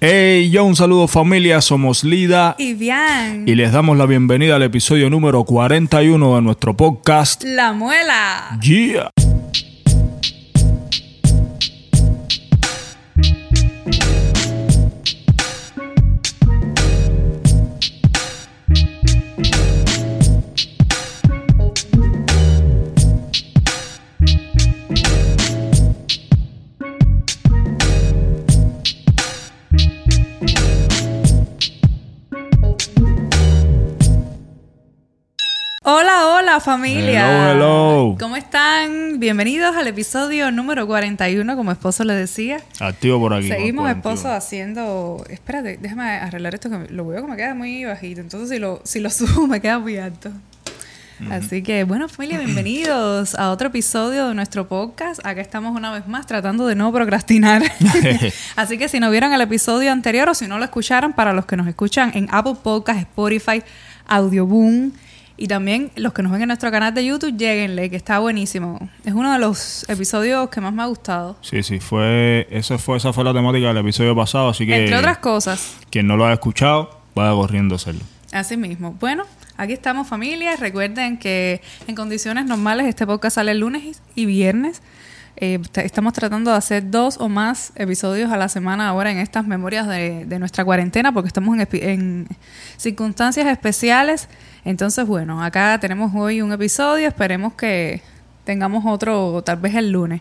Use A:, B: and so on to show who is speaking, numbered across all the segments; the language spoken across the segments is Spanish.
A: Hey, yo un saludo familia, somos Lida
B: Y bien.
A: y les damos la bienvenida al episodio número 41 de nuestro podcast.
B: La muela.
A: Yeah.
B: Hola, familia.
A: Hello, hello.
B: ¿Cómo están? Bienvenidos al episodio número 41, como esposo le decía.
A: Activo por aquí.
B: Seguimos
A: por
B: esposo haciendo... Espérate, déjame arreglar esto que lo veo que me queda muy bajito. Entonces si lo, si lo subo me queda muy alto. Así que, bueno, familia, bienvenidos a otro episodio de nuestro podcast. Acá estamos una vez más tratando de no procrastinar. Así que si no vieron el episodio anterior o si no lo escucharon, para los que nos escuchan en Apple Podcast, Spotify, Audioboom y también los que nos ven en nuestro canal de YouTube, lleguenle, que está buenísimo. Es uno de los episodios que más me ha gustado.
A: Sí, sí, fue, esa fue, esa fue la temática del episodio pasado, así que
B: Entre otras cosas.
A: quien no lo haya escuchado, vaya corriendo a hacerlo.
B: Así mismo. Bueno, aquí estamos familia. Recuerden que en condiciones normales este podcast sale el lunes y viernes. Eh, estamos tratando de hacer dos o más episodios a la semana ahora en estas memorias de, de nuestra cuarentena porque estamos en circunstancias especiales. Entonces, bueno, acá tenemos hoy un episodio. Esperemos que tengamos otro tal vez el lunes.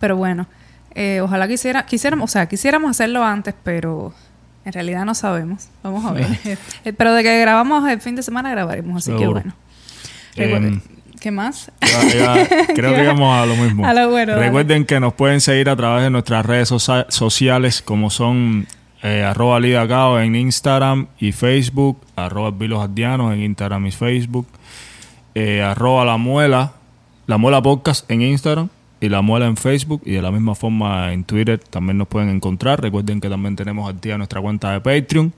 B: Pero bueno, eh, ojalá quisiera, quisiéramos, o sea, quisiéramos hacerlo antes, pero en realidad no sabemos. Vamos a ver. Eh, Pero de que grabamos el fin de semana grabaremos, así que bueno.
A: Em,
B: ¿Qué más?
A: Ya- ya- creo que íbamos a lo mismo.
B: A lo bueno, dale.
A: Recuerden que nos pueden seguir a través de nuestras redes socia- sociales como son eh, arroba lidacao en Instagram y Facebook, arroba en Instagram y Facebook, eh, arroba la muela, la muela podcast en Instagram y la muela en Facebook y de la misma forma en Twitter también nos pueden encontrar. Recuerden que también tenemos activa nuestra cuenta de Patreon.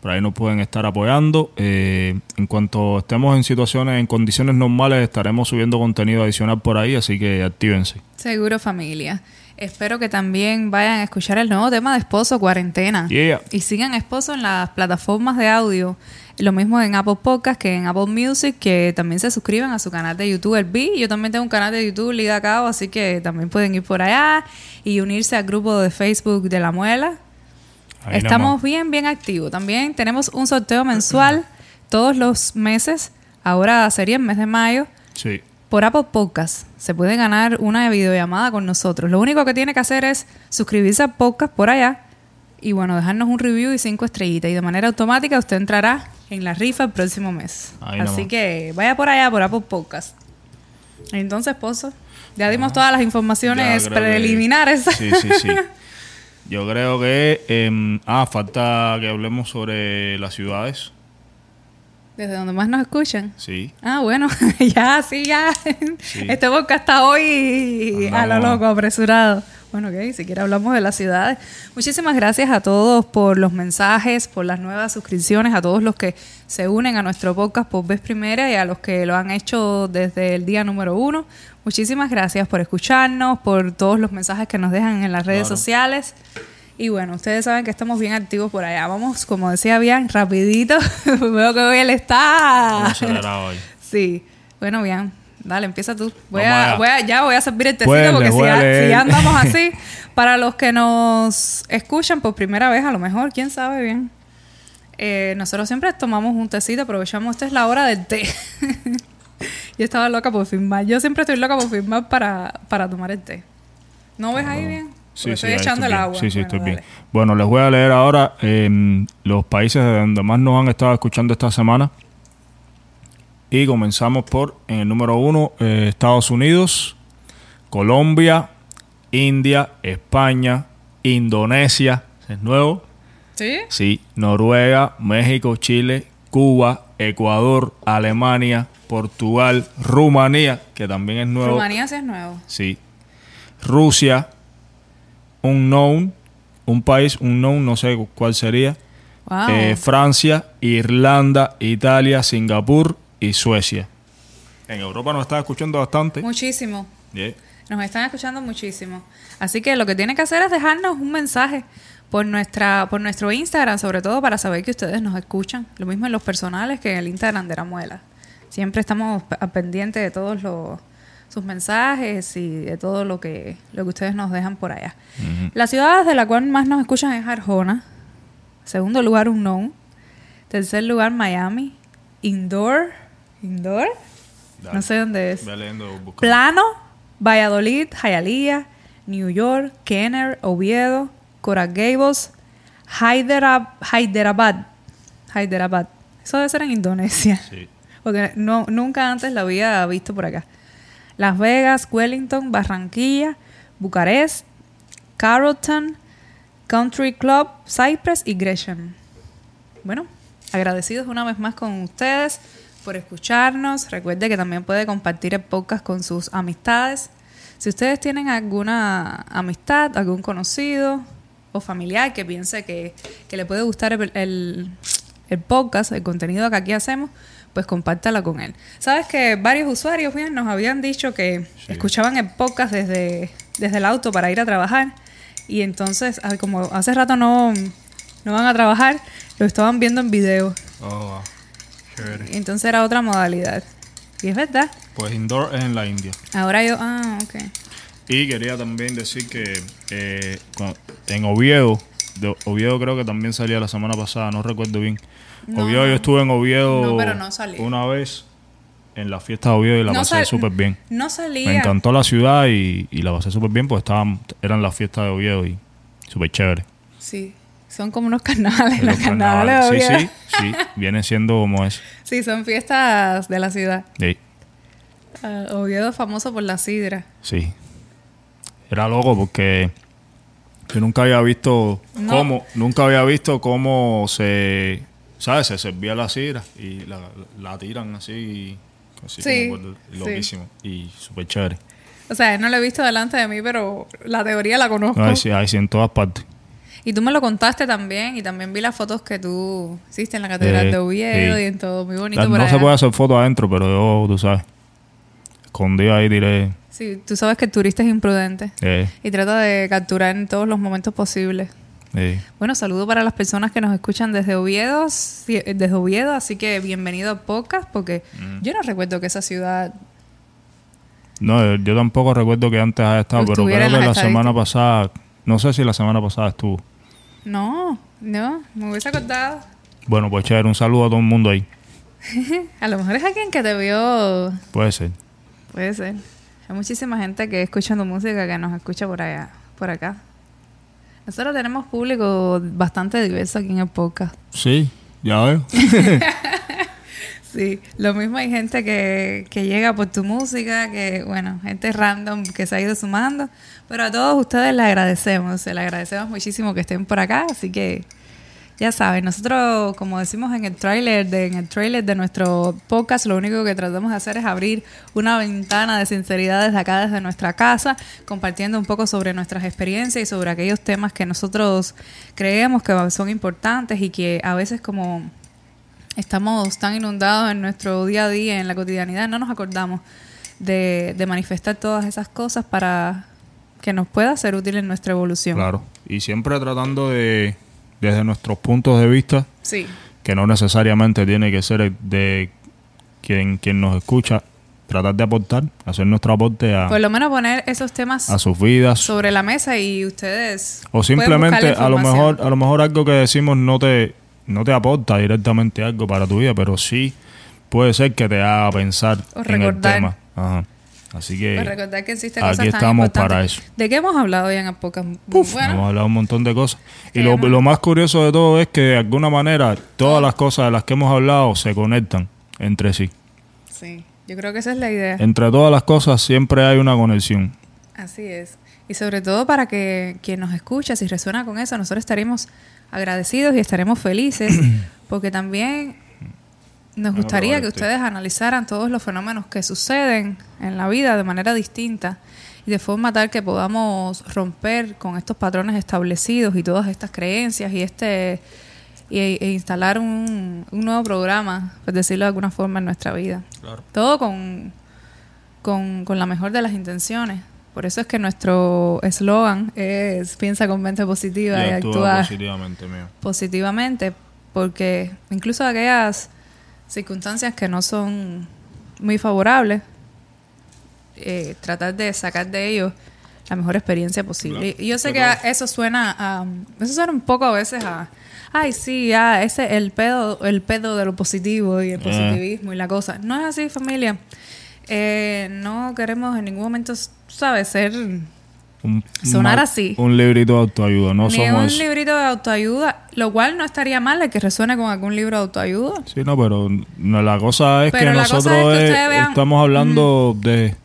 A: Por ahí nos pueden estar apoyando. Eh, en cuanto estemos en situaciones, en condiciones normales, estaremos subiendo contenido adicional por ahí, así que actívense.
B: Seguro familia. Espero que también vayan a escuchar el nuevo tema de Esposo Cuarentena.
A: Yeah.
B: Y sigan Esposo en las plataformas de audio. Lo mismo en Apple Podcast que en Apple Music, que también se suscriban a su canal de YouTube, el B. Yo también tengo un canal de YouTube, Liga Cabo, así que también pueden ir por allá y unirse al grupo de Facebook de La Muela.
A: Ahí
B: Estamos
A: nomás.
B: bien, bien activos. También tenemos un sorteo mensual todos los meses. Ahora sería el mes de mayo.
A: Sí.
B: Por Apple Podcast se puede ganar una videollamada con nosotros. Lo único que tiene que hacer es suscribirse al podcast por allá y bueno, dejarnos un review y cinco estrellitas. Y de manera automática usted entrará en la rifa el próximo mes.
A: Ahí
B: Así
A: nomás.
B: que vaya por allá, por Apple Podcast. Entonces, esposo, ya dimos todas las informaciones
A: que-
B: preliminares.
A: Sí, sí, sí. Yo creo que... em, ah, falta que hablemos sobre las ciudades.
B: Desde donde más nos escuchan.
A: Sí.
B: Ah, bueno, ya, sí, ya. Este podcast está hoy a lo loco, apresurado. Bueno, ok, si quiere hablamos de las ciudades. Muchísimas gracias a todos por los mensajes, por las nuevas suscripciones, a todos los que se unen a nuestro podcast por vez primera y a los que lo han hecho desde el día número uno. Muchísimas gracias por escucharnos, por todos los mensajes que nos dejan en las redes
A: Claro.
B: sociales. Y bueno, ustedes saben que estamos bien activos por allá. Vamos, como decía bien, rapidito. Veo que hoy él está...
A: Hoy.
B: Sí. Bueno, bien. Dale, empieza tú. Voy a, voy a- ya voy a servir el tecito
A: Huele,
B: porque si, ya-
A: huele.
B: si ya andamos así, para los que nos escuchan por primera vez, a lo mejor, quién sabe bien. Eh, nosotros siempre tomamos un tecito, aprovechamos, esta es la hora del té. Yo estaba loca por firmar. Yo siempre estoy loca por firmar para, para tomar el té. ¿No ves ahí bien? Porque estoy echando el
A: bien.
B: agua.
A: Sí, sí,
B: Bueno,
A: estoy bien. Bueno, les voy a leer ahora em, los países de donde más nos han estado escuchando esta semana. Y comenzamos por, en el número uno, eh, Estados Unidos, Colombia, India, España, Indonesia, es nuevo,
B: ¿Sí?
A: sí, Noruega, México, Chile, Cuba, Ecuador, Alemania, Portugal, Rumanía, que también es nuevo.
B: Rumanía sí es nuevo.
A: Sí. Rusia, unknown, un país unknown, no sé cuál sería.
B: Wow.
A: Eh, Francia, Irlanda, Italia, Singapur y Suecia. En Europa nos está escuchando bastante.
B: Muchísimo.
A: Yeah.
B: Nos están escuchando muchísimo. Así que lo que tiene que hacer es dejarnos un mensaje por nuestra por nuestro Instagram, sobre todo para saber que ustedes nos escuchan. Lo mismo en los personales que en el Instagram de la muela. Siempre estamos pendientes de todos los sus mensajes y de todo lo que, lo que ustedes nos dejan por allá. La ciudad de la cual más nos escuchan es Arjona. Segundo lugar, Unknown. Tercer lugar, Miami. Indoor. ¿Indoor? No sé dónde es. Plano, Valladolid, Hialeah, New York, Kenner, Oviedo, Coral Gables, Hyderabad. Hyderabad. Eso debe ser en Indonesia. Sí. Porque no, nunca antes la había visto por acá. Las Vegas, Wellington, Barranquilla, Bucarest, Carrollton, Country Club, Cypress y Gresham. Bueno, agradecidos una vez más con ustedes por escucharnos. Recuerde que también puede compartir el podcast con sus amistades. Si ustedes tienen alguna amistad, algún conocido o familiar que piense que, le puede gustar el, el podcast, el contenido que aquí hacemos, pues compártala con él. Sabes que varios usuarios bien, nos habían dicho que escuchaban el podcast desde, desde el auto para ir a trabajar y entonces, como hace rato no, no van a trabajar, lo estaban viendo en video. Oh, Entonces era otra modalidad. Y es verdad.
A: Pues indoor es en la India.
B: Ahora yo, ah, ok.
A: Y quería también decir que eh, en Oviedo, de Oviedo creo que también salía la semana pasada, no recuerdo bien Oviedo, yo estuve en Oviedo una vez en la fiesta de Oviedo y la pasé súper bien.
B: No salía.
A: Me encantó la ciudad y, la pasé súper bien porque estaban, eran las fiestas de Oviedo y súper chévere.
B: Sí, son como unos carnavales, los, carnavales, de
A: Oviedo. Sí, sí, sí, viene siendo como es.
B: Sí, son fiestas de la ciudad. Sí. Uh, Oviedo es famoso por la sidra.
A: Sí. Era loco porque yo nunca había visto cómo, nunca había visto cómo se ¿Sabes? Se servía la sidra y la, tiran así, así sí, loquísimo y súper chévere.
B: O sea, no lo he visto delante de mí, pero la teoría la conozco.
A: Ay, sí, sí, en todas partes.
B: Y tú me lo contaste también, y también vi las fotos que tú hiciste en la catedral de Oviedo y en todo, muy bonito.
A: no se puede hacer fotos adentro, pero yo, tú sabes, escondido ahí diré.
B: Sí, tú sabes que el turista es imprudente y trata de capturar en todos los momentos posibles. Bueno, saludo para las personas que nos escuchan desde Oviedo, desde Oviedo, así que bienvenido a Podcast, porque mm. yo no recuerdo que esa ciudad...
A: No, yo tampoco recuerdo que antes haya estado, pero creo que la semana pasada, no sé si la semana pasada estuvo.
B: No, no, me hubiese acordado.
A: Bueno, pues chévere, un saludo a todo el mundo ahí.
B: a lo mejor es alguien que te vio...
A: Puede ser.
B: Puede ser. Hay muchísima gente que escuchando música que nos escucha por allá, por acá. Nosotros tenemos público bastante diverso aquí en el podcast.
A: Sí, ya veo.
B: sí, lo mismo hay gente que, que llega por tu música, que bueno, gente random que se ha ido sumando, pero a todos ustedes les agradecemos, se les agradecemos muchísimo que estén por acá, así que ya saben, nosotros, como decimos en el trailer de, en el trailer de nuestro podcast, lo único que tratamos de hacer es abrir una ventana de sinceridad desde acá, desde nuestra casa, compartiendo un poco sobre nuestras experiencias y sobre aquellos temas que nosotros creemos que son importantes y que a veces como estamos tan inundados en nuestro día a día, en la cotidianidad, no nos acordamos de, de manifestar todas esas cosas para que nos pueda ser útil en nuestra evolución.
A: Claro, y siempre tratando de desde nuestros puntos de vista,
B: sí.
A: que no necesariamente tiene que ser de quien, quien nos escucha, tratar de aportar, hacer nuestro aporte a...
B: Por lo menos poner esos temas
A: a sus vidas.
B: Sobre la mesa y ustedes...
A: O simplemente a lo mejor a lo mejor algo que decimos no te, no te aporta directamente algo para tu vida, pero sí puede ser que te haga pensar en el tema. Ajá. Así que,
B: pues recordar que existen
A: aquí estamos para eso.
B: ¿De qué hemos hablado hoy en Apocas?
A: Bueno. Hemos hablado un montón de cosas. Y lo, lo, más curioso de todo es que de alguna manera todas las cosas de las que hemos hablado se conectan entre sí.
B: Sí, yo creo que esa es la idea.
A: Entre todas las cosas siempre hay una conexión.
B: Así es. Y sobre todo para que quien nos escucha, si resuena con eso, nosotros estaremos agradecidos y estaremos felices, porque también nos gustaría que ustedes analizaran todos los fenómenos que suceden en la vida de manera distinta y de forma tal que podamos romper con estos patrones establecidos y todas estas creencias y este e instalar un, nuevo programa, por decirlo de alguna forma, en nuestra vida. Todo con, con, con la mejor de las intenciones, Por eso es que nuestro eslogan es piensa con mente positiva y,
A: Y actúa
B: actúa
A: positivamente, mío.
B: positivamente, porque incluso aquellas circunstancias que no son muy favorables, eh, tratar de sacar de ellos la mejor experiencia posible.
A: Claro.
B: Y yo sé
A: Pero-
B: que eso suena a, eso suena un poco a veces a, ay sí, ya ese el pedo, el pedo de lo positivo y el
A: Eh.
B: positivismo y la cosa. No es así, familia. Eh, no queremos en ningún momento, sabes, ser
A: Un,
B: Sonar así.
A: Un librito de autoayuda, no
B: ni
A: somos...
B: un librito de autoayuda, lo cual no estaría mal de que resuene con algún libro de autoayuda.
A: Sí, no, pero no, la cosa es
B: Pero
A: que nosotros
B: es que
A: es-
B: ustedes vean-
A: estamos hablando de,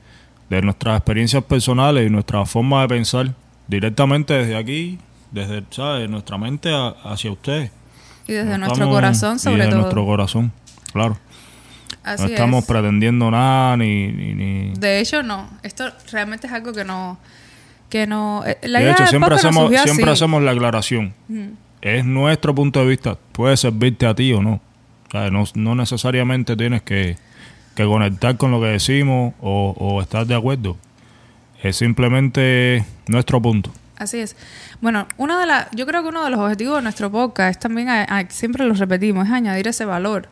A: de nuestras experiencias personales y nuestra forma de pensar directamente desde aquí, desde ¿sabes? nuestra mente a- hacia ustedes.
B: Y desde
A: No
B: nuestro
A: estamos-
B: corazón,
A: y
B: sobre
A: desde
B: todo.
A: nuestro corazón, claro.
B: Así
A: no estamos
B: es.
A: pretendiendo nada ni... ni, ni-
B: De hecho, no. Esto realmente es algo que no... Que no eh, la
A: de
B: idea
A: hecho, siempre hacemos, siempre
B: así.
A: hacemos la aclaración. Es nuestro punto de vista. Puede servirte a ti o no. O sea, no, no necesariamente tienes que, que conectar con lo que decimos o, o estar de acuerdo. Es simplemente nuestro punto.
B: Así es. Bueno, una de las, yo creo que uno de los objetivos de nuestro podcast es también, a- a- siempre lo repetimos, es añadir ese valor.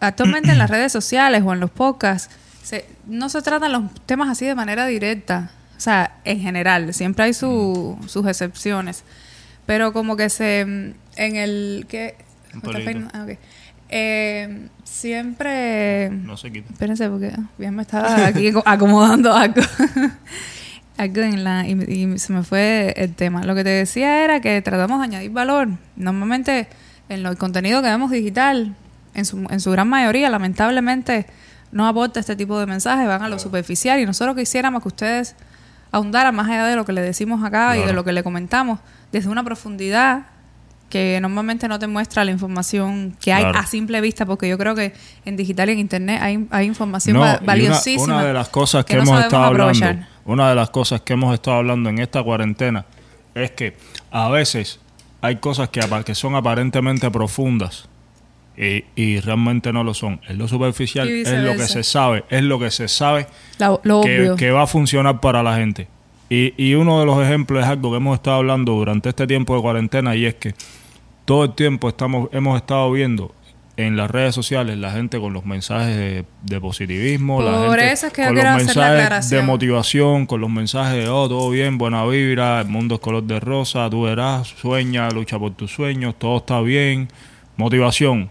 B: Actualmente en las redes sociales o en los podcasts se- no se tratan los temas así de manera directa. O sea, en general, siempre hay su- sus excepciones. Pero como que se... En el... ¿qué?
A: Un
B: ¿Me está
A: pelito.
B: peinando? Ah, ok. Eh, siempre...
A: No se quita.
B: Espérense porque bien me estaba aquí aco- acomodando algo. algo en la... Y, y se me fue el tema. Lo que te decía era que tratamos de añadir valor. Normalmente en lo- el contenido que vemos digital, en su, en su gran mayoría, lamentablemente, no aporta este tipo de mensajes, van a lo superficial y nosotros quisiéramos que ustedes ahondaran más allá de lo que le decimos acá y de lo que le comentamos, desde una profundidad que normalmente no te muestra la información que hay
A: Claro.
B: a simple vista, porque yo creo que en digital y en internet hay, hay información
A: No, una-
B: valiosísima.
A: Una, de las cosas que, hemos estado hablando, una de las cosas que hemos estado hablando en esta cuarentena es que a veces hay cosas que, que son aparentemente profundas y, y realmente no lo son. Es lo superficial, es lo que se sabe, es lo que se sabe
B: La- lo
A: que, va a funcionar para la gente. Y, y uno de los ejemplos es algo que hemos estado hablando durante este tiempo de cuarentena y es que todo el tiempo estamos hemos estado viendo en las redes sociales la gente con los mensajes de, de positivismo, la
B: Por
A: gente
B: eso es que yo
A: con los mensajes de motivación, con los mensajes de oh, todo bien, buena vibra, el mundo es color de rosa, tú verás, sueña, lucha por tus sueños, todo está bien, motivación.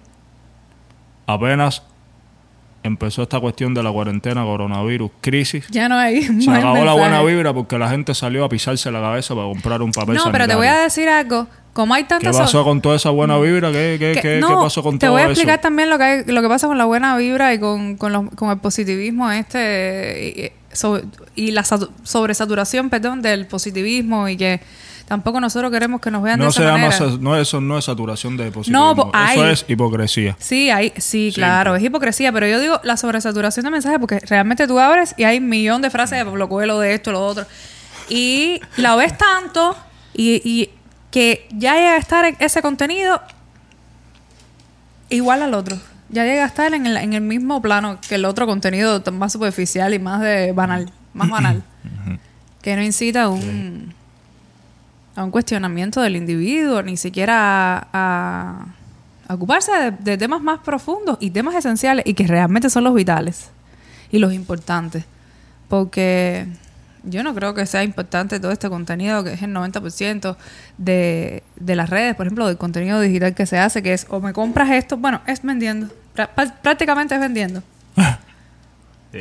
A: Apenas empezó esta cuestión de la cuarentena, coronavirus, crisis,
B: ya no hay
A: se acabó la buena vibra porque la gente salió a pisarse la cabeza para comprar un papel
B: No, pero te voy a decir algo. Como hay
A: ¿Qué
B: tantas...
A: pasó con toda esa buena vibra? ¿Qué, qué,
B: que-
A: qué-
B: no,
A: qué pasó con
B: te
A: todo
B: voy a
A: eso?
B: explicar también lo que hay- lo que pasa con la buena vibra y con, con, los- con el positivismo este y, so- y la satu- sobresaturación perdón del positivismo y que tampoco nosotros queremos que nos vean de
A: No
B: esa
A: se llama,
B: manera
A: no, eso no es saturación de positivismo.
B: No, po-
A: eso es hipocresía.
B: Sí, hay, sí, claro, es hipocresía, pero yo digo la sobresaturación de mensajes porque realmente tú abres y hay un millón de frases de Pablo Coelho, de esto, lo otro. Y la ves tanto y, y que ya llega a estar en ese contenido igual al otro. Ya llega a estar en el, en el mismo plano que el otro contenido más superficial y más de banal, más banal. que no incita a un, a un cuestionamiento del individuo, ni siquiera a, a- a ocuparse de, de temas más profundos y temas esenciales y que realmente son los vitales y los importantes. Porque yo no creo que sea importante todo este contenido, que es el 90% de, de las redes, por ejemplo, del contenido digital que se hace, que es o me compras esto, bueno, es vendiendo. Prá- prá- prácticamente es vendiendo.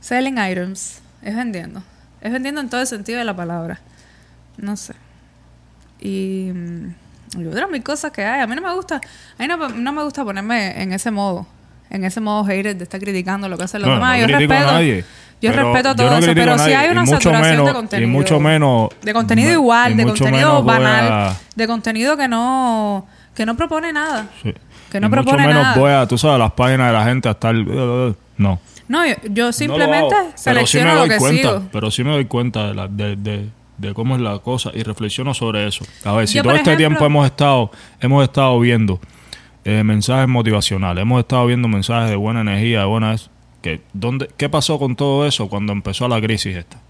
B: Selling items. Es vendiendo. Es vendiendo en todo el sentido de la palabra. No sé. Y, mm, y otras mil cosas que hay. A mí no me gusta. A mí no, no me gusta ponerme en ese modo. En ese modo hater de estar criticando lo que hacen los
A: No,
B: demás.
A: no
B: yo
A: a
B: respeto.
A: nadie,
B: yo respeto
A: yo
B: todo
A: no
B: eso. Pero sí
A: nadie,
B: hay una saturación
A: menos-
B: de
A: y
B: contenido.
A: mucho menos-
B: De contenido igual, de contenido banal.
A: a-
B: De contenido que no, que no propone nada.
A: Sí.
B: Que no
A: Y
B: propone
A: mucho menos
B: nada.
A: voy a, tú sabes, las páginas de la gente a estar... no.
B: No, yo, yo simplemente
A: No lo hago, pero sí
B: selecciono
A: me
B: lo
A: doy
B: que
A: cuenta,
B: sigo.
A: Pero sí me doy cuenta de, la- de, de- de cómo es la cosa y reflexiono sobre eso. A ver, si
B: Yo,
A: todo este tiempo hemos estado, hemos estado viendo eh, mensajes motivacionales, hemos estado viendo mensajes de buena energía, de buena... Que, ¿dónde, ¿Qué pasó con todo eso cuando empezó la crisis esta?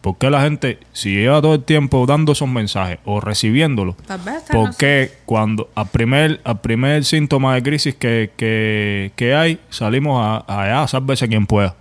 A: ¿Por qué la gente, si lleva todo el tiempo dando esos mensajes o recibiéndolos, ¿por
B: no
A: qué cuando al primer, al primer síntoma de crisis que, que, que hay, salimos a, a allá a sálvese quien pueda?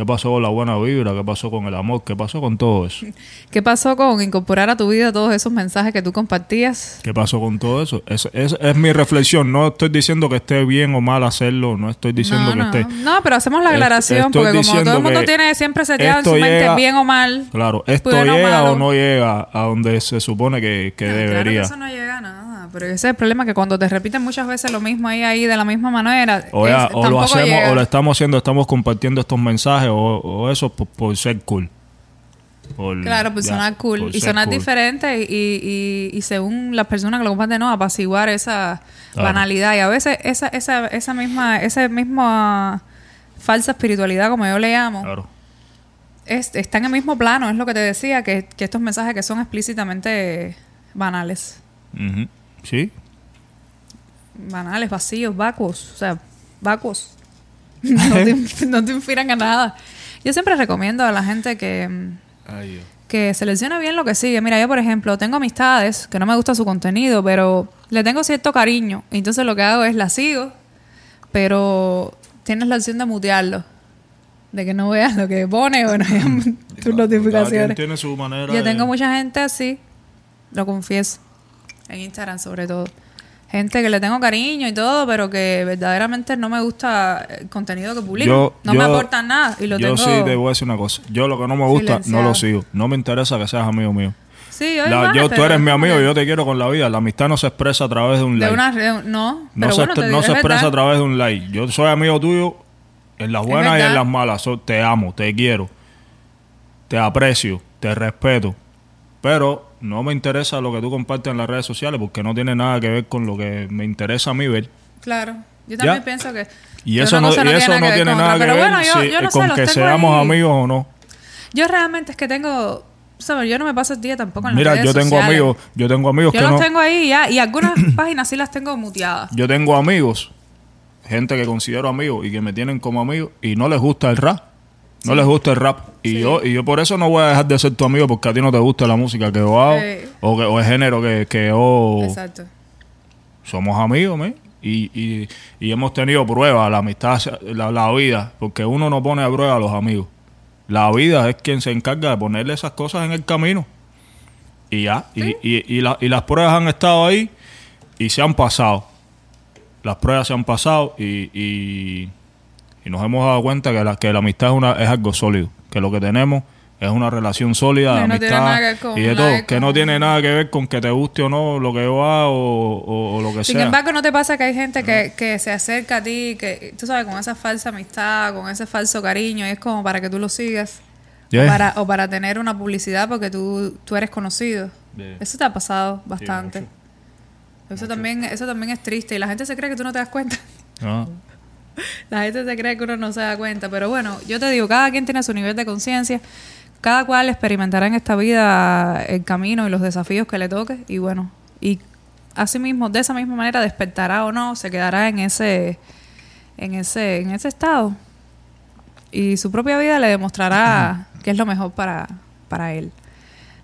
A: ¿Qué pasó con la buena vibra? ¿Qué pasó con el amor? ¿Qué pasó con todo eso?
B: ¿Qué pasó con incorporar a tu vida todos esos mensajes que tú compartías?
A: ¿Qué pasó con todo eso? Es, es, es mi reflexión. No estoy diciendo que esté bien o mal hacerlo. No estoy diciendo
B: no,
A: que
B: no.
A: esté...
B: No, pero hacemos la aclaración
A: estoy
B: porque como todo el mundo
A: que
B: tiene siempre seteado en su mente
A: llega-
B: bien o mal.
A: Claro, ¿esto llega o no llega a donde se supone que, que
B: No, Claro
A: debería?
B: que eso no llega a nada. Pero ese es el problema que cuando te repiten muchas veces lo mismo ahí, ahí de la misma manera.
A: O,
B: es-
A: ya, o lo hacemos
B: llega.
A: o lo estamos haciendo, estamos compartiendo estos mensajes o, o eso por, por ser cool. Por-
B: Claro, pues
A: ya,
B: sonar cool
A: por
B: y sonar
A: cool.
B: diferente y, y, y según las personas que lo comparten, no, apaciguar esa
A: Claro.
B: banalidad. Y a veces esa, esa, esa misma, esa misma falsa espiritualidad, como yo le llamo,
A: Claro.
B: es- está en el mismo plano, es lo que te decía, que, que estos mensajes que son explícitamente banales.
A: Ujú. Sí.
B: Banales, vacíos, vacuos, o sea, vacuos. No te, no te inspiran a nada. Yo siempre recomiendo a la gente que, mm,
A: Ay,
B: que seleccione bien lo que sigue. Mira, yo por ejemplo tengo amistades que no me gusta su contenido, pero le tengo cierto cariño. Entonces lo que hago es la sigo, pero tienes la opción de mutearlo. De que no veas lo que pone o no veas tus notificaciones.
A: tiene su manera
B: Yo
A: de-
B: tengo mucha gente así, lo confieso, en Instagram sobre todo. Gente que le tengo cariño y todo, pero que verdaderamente no me gusta el contenido que publican.
A: Yo-
B: no me
A: yo-
B: aportan nada y lo
A: Yo
B: tengo...
A: sí te voy a decir una cosa. Yo lo que no me gusta, no
B: silenciado.
A: lo sigo. No me interesa que seas amigo mío.
B: Sí,
A: La-
B: igual,
A: yo, tú eres mi amigo y yo te quiero con la vida. La amistad no se expresa a través de un
B: De
A: like.
B: una re- no,
A: no
B: pero
A: se,
B: bueno,
A: no
B: digo,
A: se
B: es
A: expresa a través de un like. Yo soy amigo tuyo en las buenas y en las malas. So- te amo, te quiero, te aprecio, te respeto. Pero no me interesa lo que tú compartes en las redes sociales porque no tiene nada que ver con lo que me interesa a mí ver.
B: Claro, yo también
A: Ya.
B: pienso que...
A: Y
B: que
A: eso no, y eso no tiene nada
B: otra.
A: que ver
B: bueno, yo,
A: si-
B: yo no sé,
A: con que seamos
B: ahí.
A: amigos o no.
B: Yo realmente es que tengo... ¿sabes? Yo no me paso el día tampoco en las
A: Mira,
B: redes
A: yo tengo
B: sociales.
A: amigos, yo tengo amigos
B: Yo
A: que
B: los
A: no.
B: tengo ahí ya, y algunas páginas sí las tengo muteadas.
A: Yo tengo amigos, gente que considero amigos y que me tienen como amigo y no les gusta el rap. No les gusta el rap. Y
B: Sí.
A: yo y yo por eso no voy a dejar de ser tu amigo porque a ti no te gusta la música que yo hago o, que, o el género que, que yo...
B: Exacto.
A: Somos amigos, ¿me? Y, y, y hemos tenido pruebas, la amistad, la, la vida, porque uno no pone a prueba a los amigos. La vida es quien se encarga de ponerle esas cosas en el camino. Y ya, y, y, y, la- y las pruebas han estado ahí y se han pasado. Las pruebas se han pasado y, y, nos hemos dado cuenta que la, que la amistad es, una, es algo sólido, que lo que tenemos es una relación sólida de
B: no tiene
A: amistad
B: nada que ver con
A: y de todo, que no tiene nada que ver con que te guste o no lo que hago o, o- o lo que
B: Sin
A: sea.
B: embargo, ¿no te pasa que hay gente que, que se acerca a ti, que tú sabes, con esa falsa amistad, con ese falso cariño, y es como para que tú lo sigas?
A: Yeah.
B: O, para, o para tener una publicidad porque tú, tú eres conocido.
A: Yeah.
B: Eso te ha pasado bastante.
A: mucho.
B: eso, también, eso también es triste y la gente se cree que tú no te das cuenta.
A: Ah,
B: La gente se cree que uno no se da cuenta, pero bueno, yo te digo, cada quien tiene su nivel de conciencia, cada cual experimentará en esta vida el camino y los desafíos que le toque y bueno, y así mismo, de esa misma manera despertará o no, se quedará en ese en ese en ese estado y su propia vida le demostrará qué es lo mejor para para él.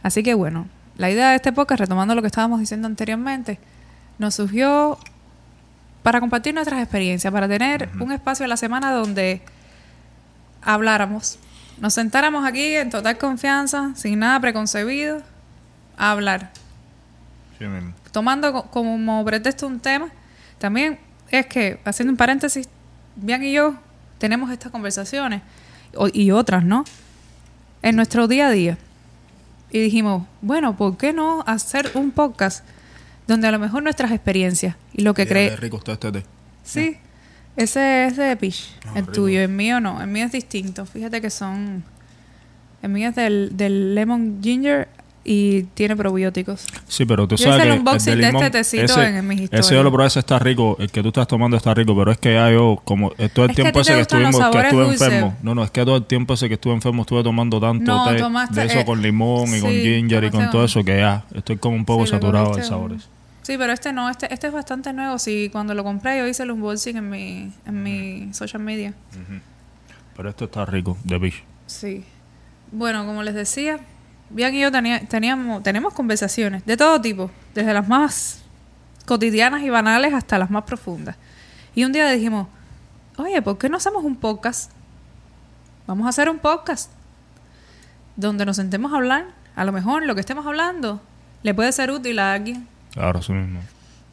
B: Así que bueno, la idea de este podcast, retomando lo que estábamos diciendo anteriormente, nos surgió para compartir nuestras experiencias, para tener un espacio a la semana donde habláramos, nos sentáramos aquí en total confianza, sin nada preconcebido, a hablar,
A: sí
B: tomando co- como pretexto un tema. También es que, haciendo un paréntesis, Bian y yo tenemos estas conversaciones y otras, ¿no? En nuestro día a día. Y dijimos, bueno, ¿por qué no hacer un podcast donde a lo mejor nuestras experiencias y lo que
A: Mira
B: cree...
A: qué rico está este té.
B: Sí, ese ese de Peach,
A: Ah,
B: el
A: rico.
B: tuyo, el mío no, el mío es distinto. Fíjate que son, el mío es del, del lemon ginger y tiene probióticos.
A: Sí, pero tú
B: Yo
A: sabes
B: hice el
A: que
B: unboxing
A: de
B: de este
A: limón,
B: tecito
A: ese,
B: en mis
A: Ese yo lo probé, ese está rico. El que tú estás tomando está rico, pero es que ya yo, como eh, todo el
B: Es que
A: tiempo
B: ti te
A: ese que estuvimos, que estuve
B: dulces.
A: enfermo. No, no, es que todo el tiempo ese que estuve enfermo estuve tomando tanto
B: No,
A: té
B: tomaste,
A: de eso
B: eh,
A: con limón y con ginger y con todo eso que ya estoy como un poco
B: Sí,
A: saturado de sabores.
B: Sí, pero este no, este, este es bastante nuevo. Sí, cuando lo compré yo hice el unboxing en mi, en mi social media.
A: Pero esto está rico, de bicho.
B: Sí. Bueno, como les decía, Bian y yo tenía- teníamos, tenemos conversaciones de todo tipo, desde las más cotidianas y banales hasta las más profundas. Y un día dijimos, oye, ¿por qué no hacemos un podcast? Vamos a hacer un podcast donde nos sentemos a hablar. A lo mejor lo que estemos hablando le puede ser útil a alguien.
A: Claro, eso mismo.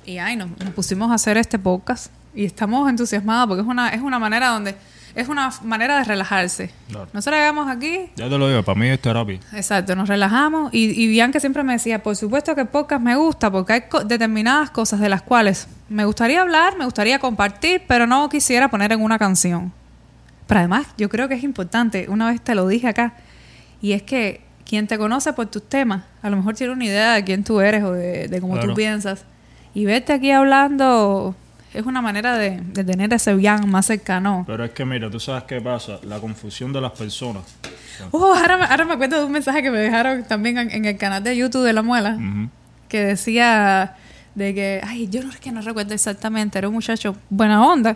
B: Y ay, nos, nos pusimos a hacer este podcast y estamos entusiasmados porque es una, es una manera donde es una manera de relajarse.
A: Claro.
B: Nosotros llegamos aquí,
A: Ya te lo digo, para mí es terapia.
B: exacto, nos relajamos y, y Bianca siempre me decía, por supuesto que el podcast me gusta porque hay co- determinadas cosas de las cuales me gustaría hablar, me gustaría compartir, pero no quisiera poner en una canción. Pero además, yo creo que es importante, una vez te lo dije acá, y es que quien te conoce por tus temas, a lo mejor tiene una idea de quién tú eres o de, de cómo
A: Claro.
B: tú piensas. Y verte aquí hablando es una manera de, de tener ese bien más cercano.
A: Pero es que mira, tú sabes qué pasa, la confusión de las personas.
B: Oh, ahora, me- ahora me acuerdo de un mensaje que me dejaron también en, en el canal de YouTube de La Muela, que decía de que, ay, yo no es que no recuerdo exactamente, era un muchacho buena onda,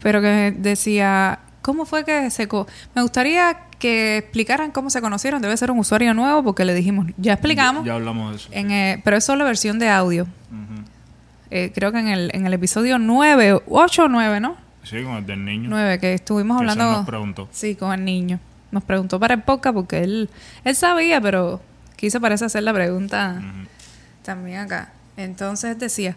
B: pero que decía, ¿cómo fue que se... co- Me gustaría que explicaran cómo se conocieron, debe ser un usuario nuevo, porque le dijimos, ya explicamos,
A: Ya, ya hablamos de eso.
B: en, eh, pero es solo versión de audio. Eh, creo que en el, en el episodio 9, 8 o 9, ¿no?
A: Sí, con el del niño.
B: 9, que estuvimos
A: que
B: hablando...
A: nos preguntó.
B: Sí, con el niño. Nos preguntó para el podcast porque él, él sabía, pero quiso parece hacer la pregunta también acá. Entonces decía,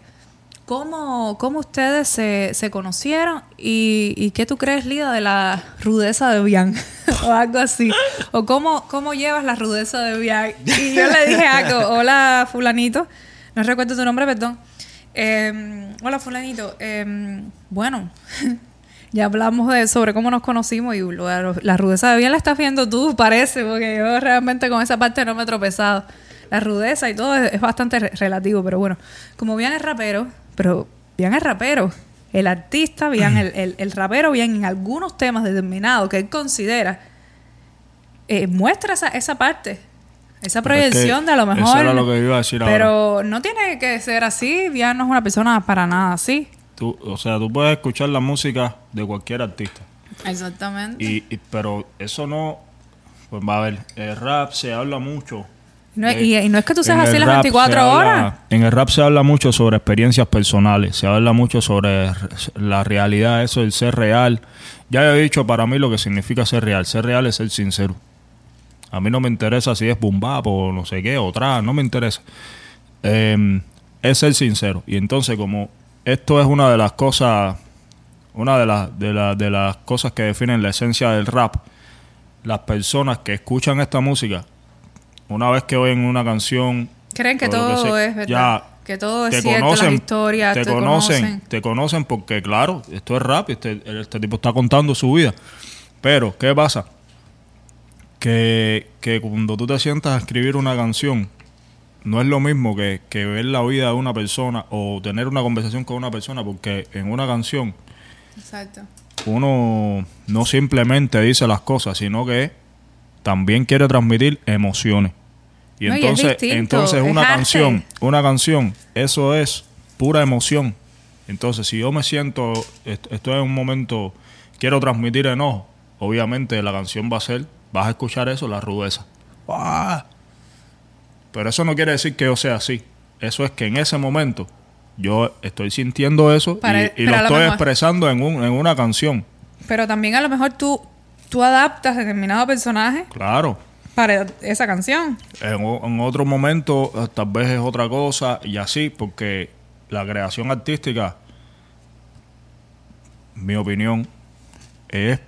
B: ¿cómo, cómo ustedes se, se conocieron y, y qué tú crees, Lida, de la rudeza de Bian? o algo así. O cómo, cómo llevas la rudeza de Bian. Y yo le dije algo, hola fulanito, no recuerdo tu nombre, perdón. Eh, hola fulanito, Eh, bueno... Ya hablamos de sobre cómo nos conocimos y la rudeza de bien la estás viendo tú, parece, porque yo realmente con esa parte no me he tropezado. La rudeza y todo es, es bastante re- relativo, pero bueno, como bien es rapero, pero bien es rapero, el artista, bien el, el, el rapero, bien en algunos temas determinados que él considera, eh, muestra esa, esa parte, esa
A: Pero es que
B: proyección de a lo
A: eso
B: mejor.
A: era lo que iba a decir ahora.
B: pero no tiene que ser así, bien no es una persona para nada así.
A: Tú, o sea, tú puedes escuchar la música de cualquier artista.
B: Exactamente.
A: Y, y- pero eso no. Pues va a ver, el rap se habla mucho.
B: No
A: de-
B: y, y no es que tú seas así las
A: rap
B: 24
A: se habla-
B: horas.
A: en el rap se habla mucho sobre experiencias personales, se habla mucho sobre la realidad, eso, el ser real. Ya he dicho para mí lo que significa ser real. Ser real es ser sincero. A mí no me interesa si es boom bap o no sé qué, o trap, no me interesa. Eh, es ser sincero. Y entonces, como esto es una de las cosas, una de, las de, la- de las cosas que definen la esencia del rap, las personas que escuchan esta música, una vez que oyen una canción,
B: Creen que todo es verdad.
A: ya
B: que todo es
A: te
B: cierto,
A: conocen,
B: las historias
A: te
B: te,
A: conocen,
B: conocen.
A: te conocen porque claro, esto es rap, este, este tipo está contando su vida. Pero, ¿qué pasa? Que, que cuando tú te sientas a escribir una canción, no es lo mismo que, que ver la vida de una persona o tener una conversación con una persona, porque en una canción
B: Exacto.
A: uno no simplemente dice las cosas, sino que también quiere transmitir emociones. Y
B: No, y es
A: entonces, entonces
B: es
A: una canción, una canción, eso es pura emoción. Entonces, si yo me siento, est- estoy en un momento, quiero transmitir enojo, obviamente la canción va a ser, vas a escuchar eso, la rudeza. ¡Ah! Pero eso no quiere decir que yo sea así. Eso es que en ese momento yo estoy sintiendo eso y-
B: Para-
A: y,
B: pero
A: lo estoy expresando en, un, en una canción.
B: Pero también a lo mejor tú, tú adaptas determinado personaje
A: Claro.
B: Para esa canción.
A: En, otro momento eh, tal vez es otra cosa y así, porque la creación artística, mi opinión, es,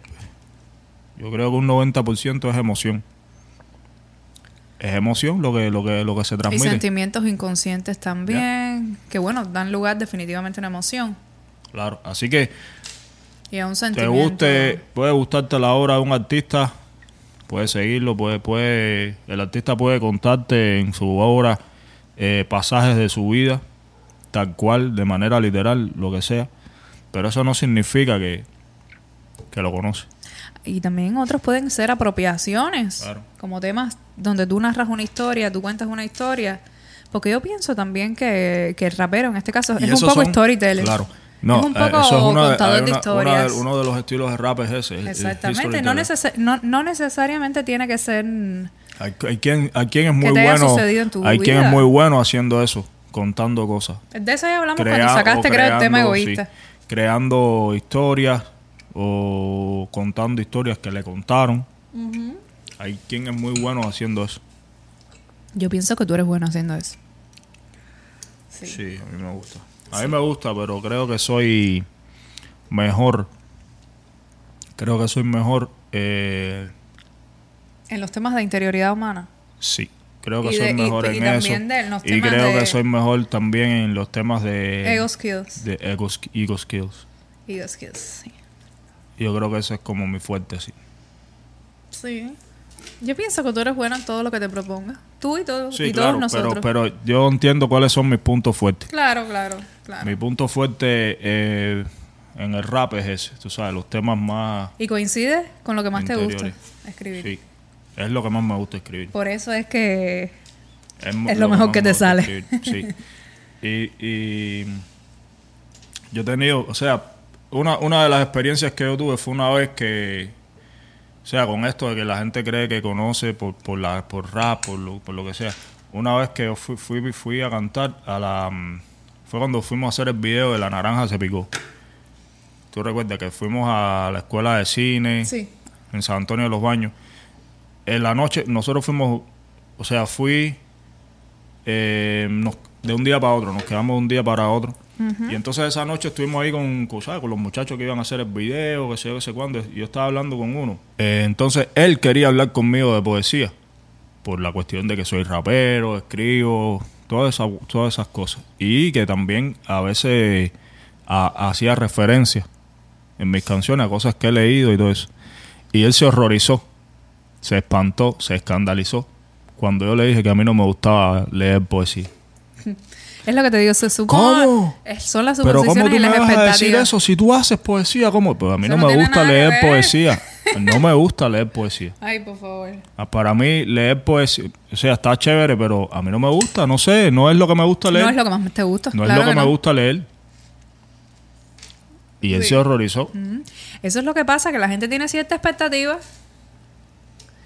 A: yo creo que un 90% es emoción. Es emoción lo que, lo que, lo que se
B: Y
A: transmite.
B: sentimientos inconscientes también, que bueno, dan lugar definitivamente a una emoción.
A: Claro. Así que
B: Y a un
A: te
B: sentimiento.
A: guste, puede gustarte la obra de un artista, puedes seguirlo, puede, puede, el artista puede contarte en su obra eh, pasajes de su vida, tal cual, de manera literal, lo que sea, pero eso no significa que, que lo conoce.
B: Y también otros pueden ser apropiaciones,
A: Claro.
B: como temas donde tú narras una historia, tú cuentas una historia. Porque yo pienso también que, que el rapero, en este caso,
A: Y
B: es un poco
A: son-
B: storyteller.
A: Claro. No,
B: es un
A: eh,
B: poco
A: eso es una,
B: contador
A: hay
B: de
A: una-
B: historias.
A: una de- uno de los estilos de rap es ese.
B: Exactamente. No, necesa- no, no necesariamente tiene que ser
A: Hay, hay quien, hay quien es muy bueno. hay quien
B: vida.
A: es muy bueno haciendo eso, contando cosas.
B: De eso ya hablamos
A: Crea-
B: cuando sacaste,
A: o
B: creo, el tema
A: creando,
B: egoísta.
A: sí, creando historias o contando historias que le contaron. Hay quien es muy bueno haciendo eso.
B: Yo pienso que tú eres bueno haciendo eso.
A: Sí, a mí me gusta. A mí me gusta, pero creo que soy mejor. Creo que soy mejor. eh,
B: En los temas de interioridad humana.
A: sí, creo que
B: Y
A: soy
B: de- y-
A: mejor
B: y
A: en
B: también
A: eso.
B: de los
A: y creo que soy mejor también en los temas de
B: Ego skills.
A: de ego, sk- ego skills.
B: Ego skills, sí.
A: Yo creo que eso es como mi fuerte, sí.
B: Sí. Yo pienso que tú eres bueno en todo lo que te propongas. Tú y, todo,
A: Sí,
B: y
A: claro,
B: todos
A: pero,
B: nosotros.
A: pero yo entiendo cuáles son mis puntos fuertes.
B: Claro, claro, claro.
A: Mi punto fuerte eh, en el rap es ese, tú sabes, los temas más...
B: Y coincide con lo que más te gusta escribir.
A: Sí, es lo que más me gusta escribir.
B: Por eso es que Es lo mejor que
A: me
B: te sale.
A: Sí. Y, y yo he tenido, o sea, una, una de las experiencias que yo tuve fue una vez que, o sea, con esto de que la gente cree que conoce por, por, la, por rap, por lo, por lo que sea. Una vez que yo fui, fui, fui a cantar a la... mm, Fue cuando fuimos a hacer el video de La Naranja se picó. Tú recuerdas que fuimos a la escuela de cine
B: sí.
A: en San Antonio de los Baños. En la noche, nosotros fuimos, o sea, fui eh, nos- de un día para otro, nos quedamos de un día para otro. Y entonces esa noche estuvimos ahí con, ¿sabes? con los muchachos que iban a hacer el video, que sé yo, que sé cuándo. Yo estaba hablando con uno. Eh, entonces él quería hablar conmigo de poesía, por la cuestión de que soy rapero, escribo, todas esas, todas esas cosas. Y que también a veces hacía referencia en mis canciones a cosas que he leído y todo eso. Y él se horrorizó, se espantó, se escandalizó cuando yo le dije que a mí no me gustaba leer poesía.
B: Es lo que te digo, se supone.
A: ¿Cómo?
B: Son las
A: Pero ¿cómo tú
B: y
A: me
B: las
A: vas a decir eso si tú haces poesía? ¿Cómo? Pues a mí
B: Eso
A: no,
B: no
A: me gusta leer poesía. No me gusta leer poesía.
B: Ay, por favor.
A: Ah, Para mí leer poesía, o sea, está chévere, pero a mí no me gusta, no sé, no es lo que me gusta leer.
B: No es lo que más te gusta.
A: No es lo que, me
B: no.
A: gusta leer. Y él
B: Sí.
A: se horrorizó.
B: Eso es lo que pasa, que la gente tiene cierta expectativa.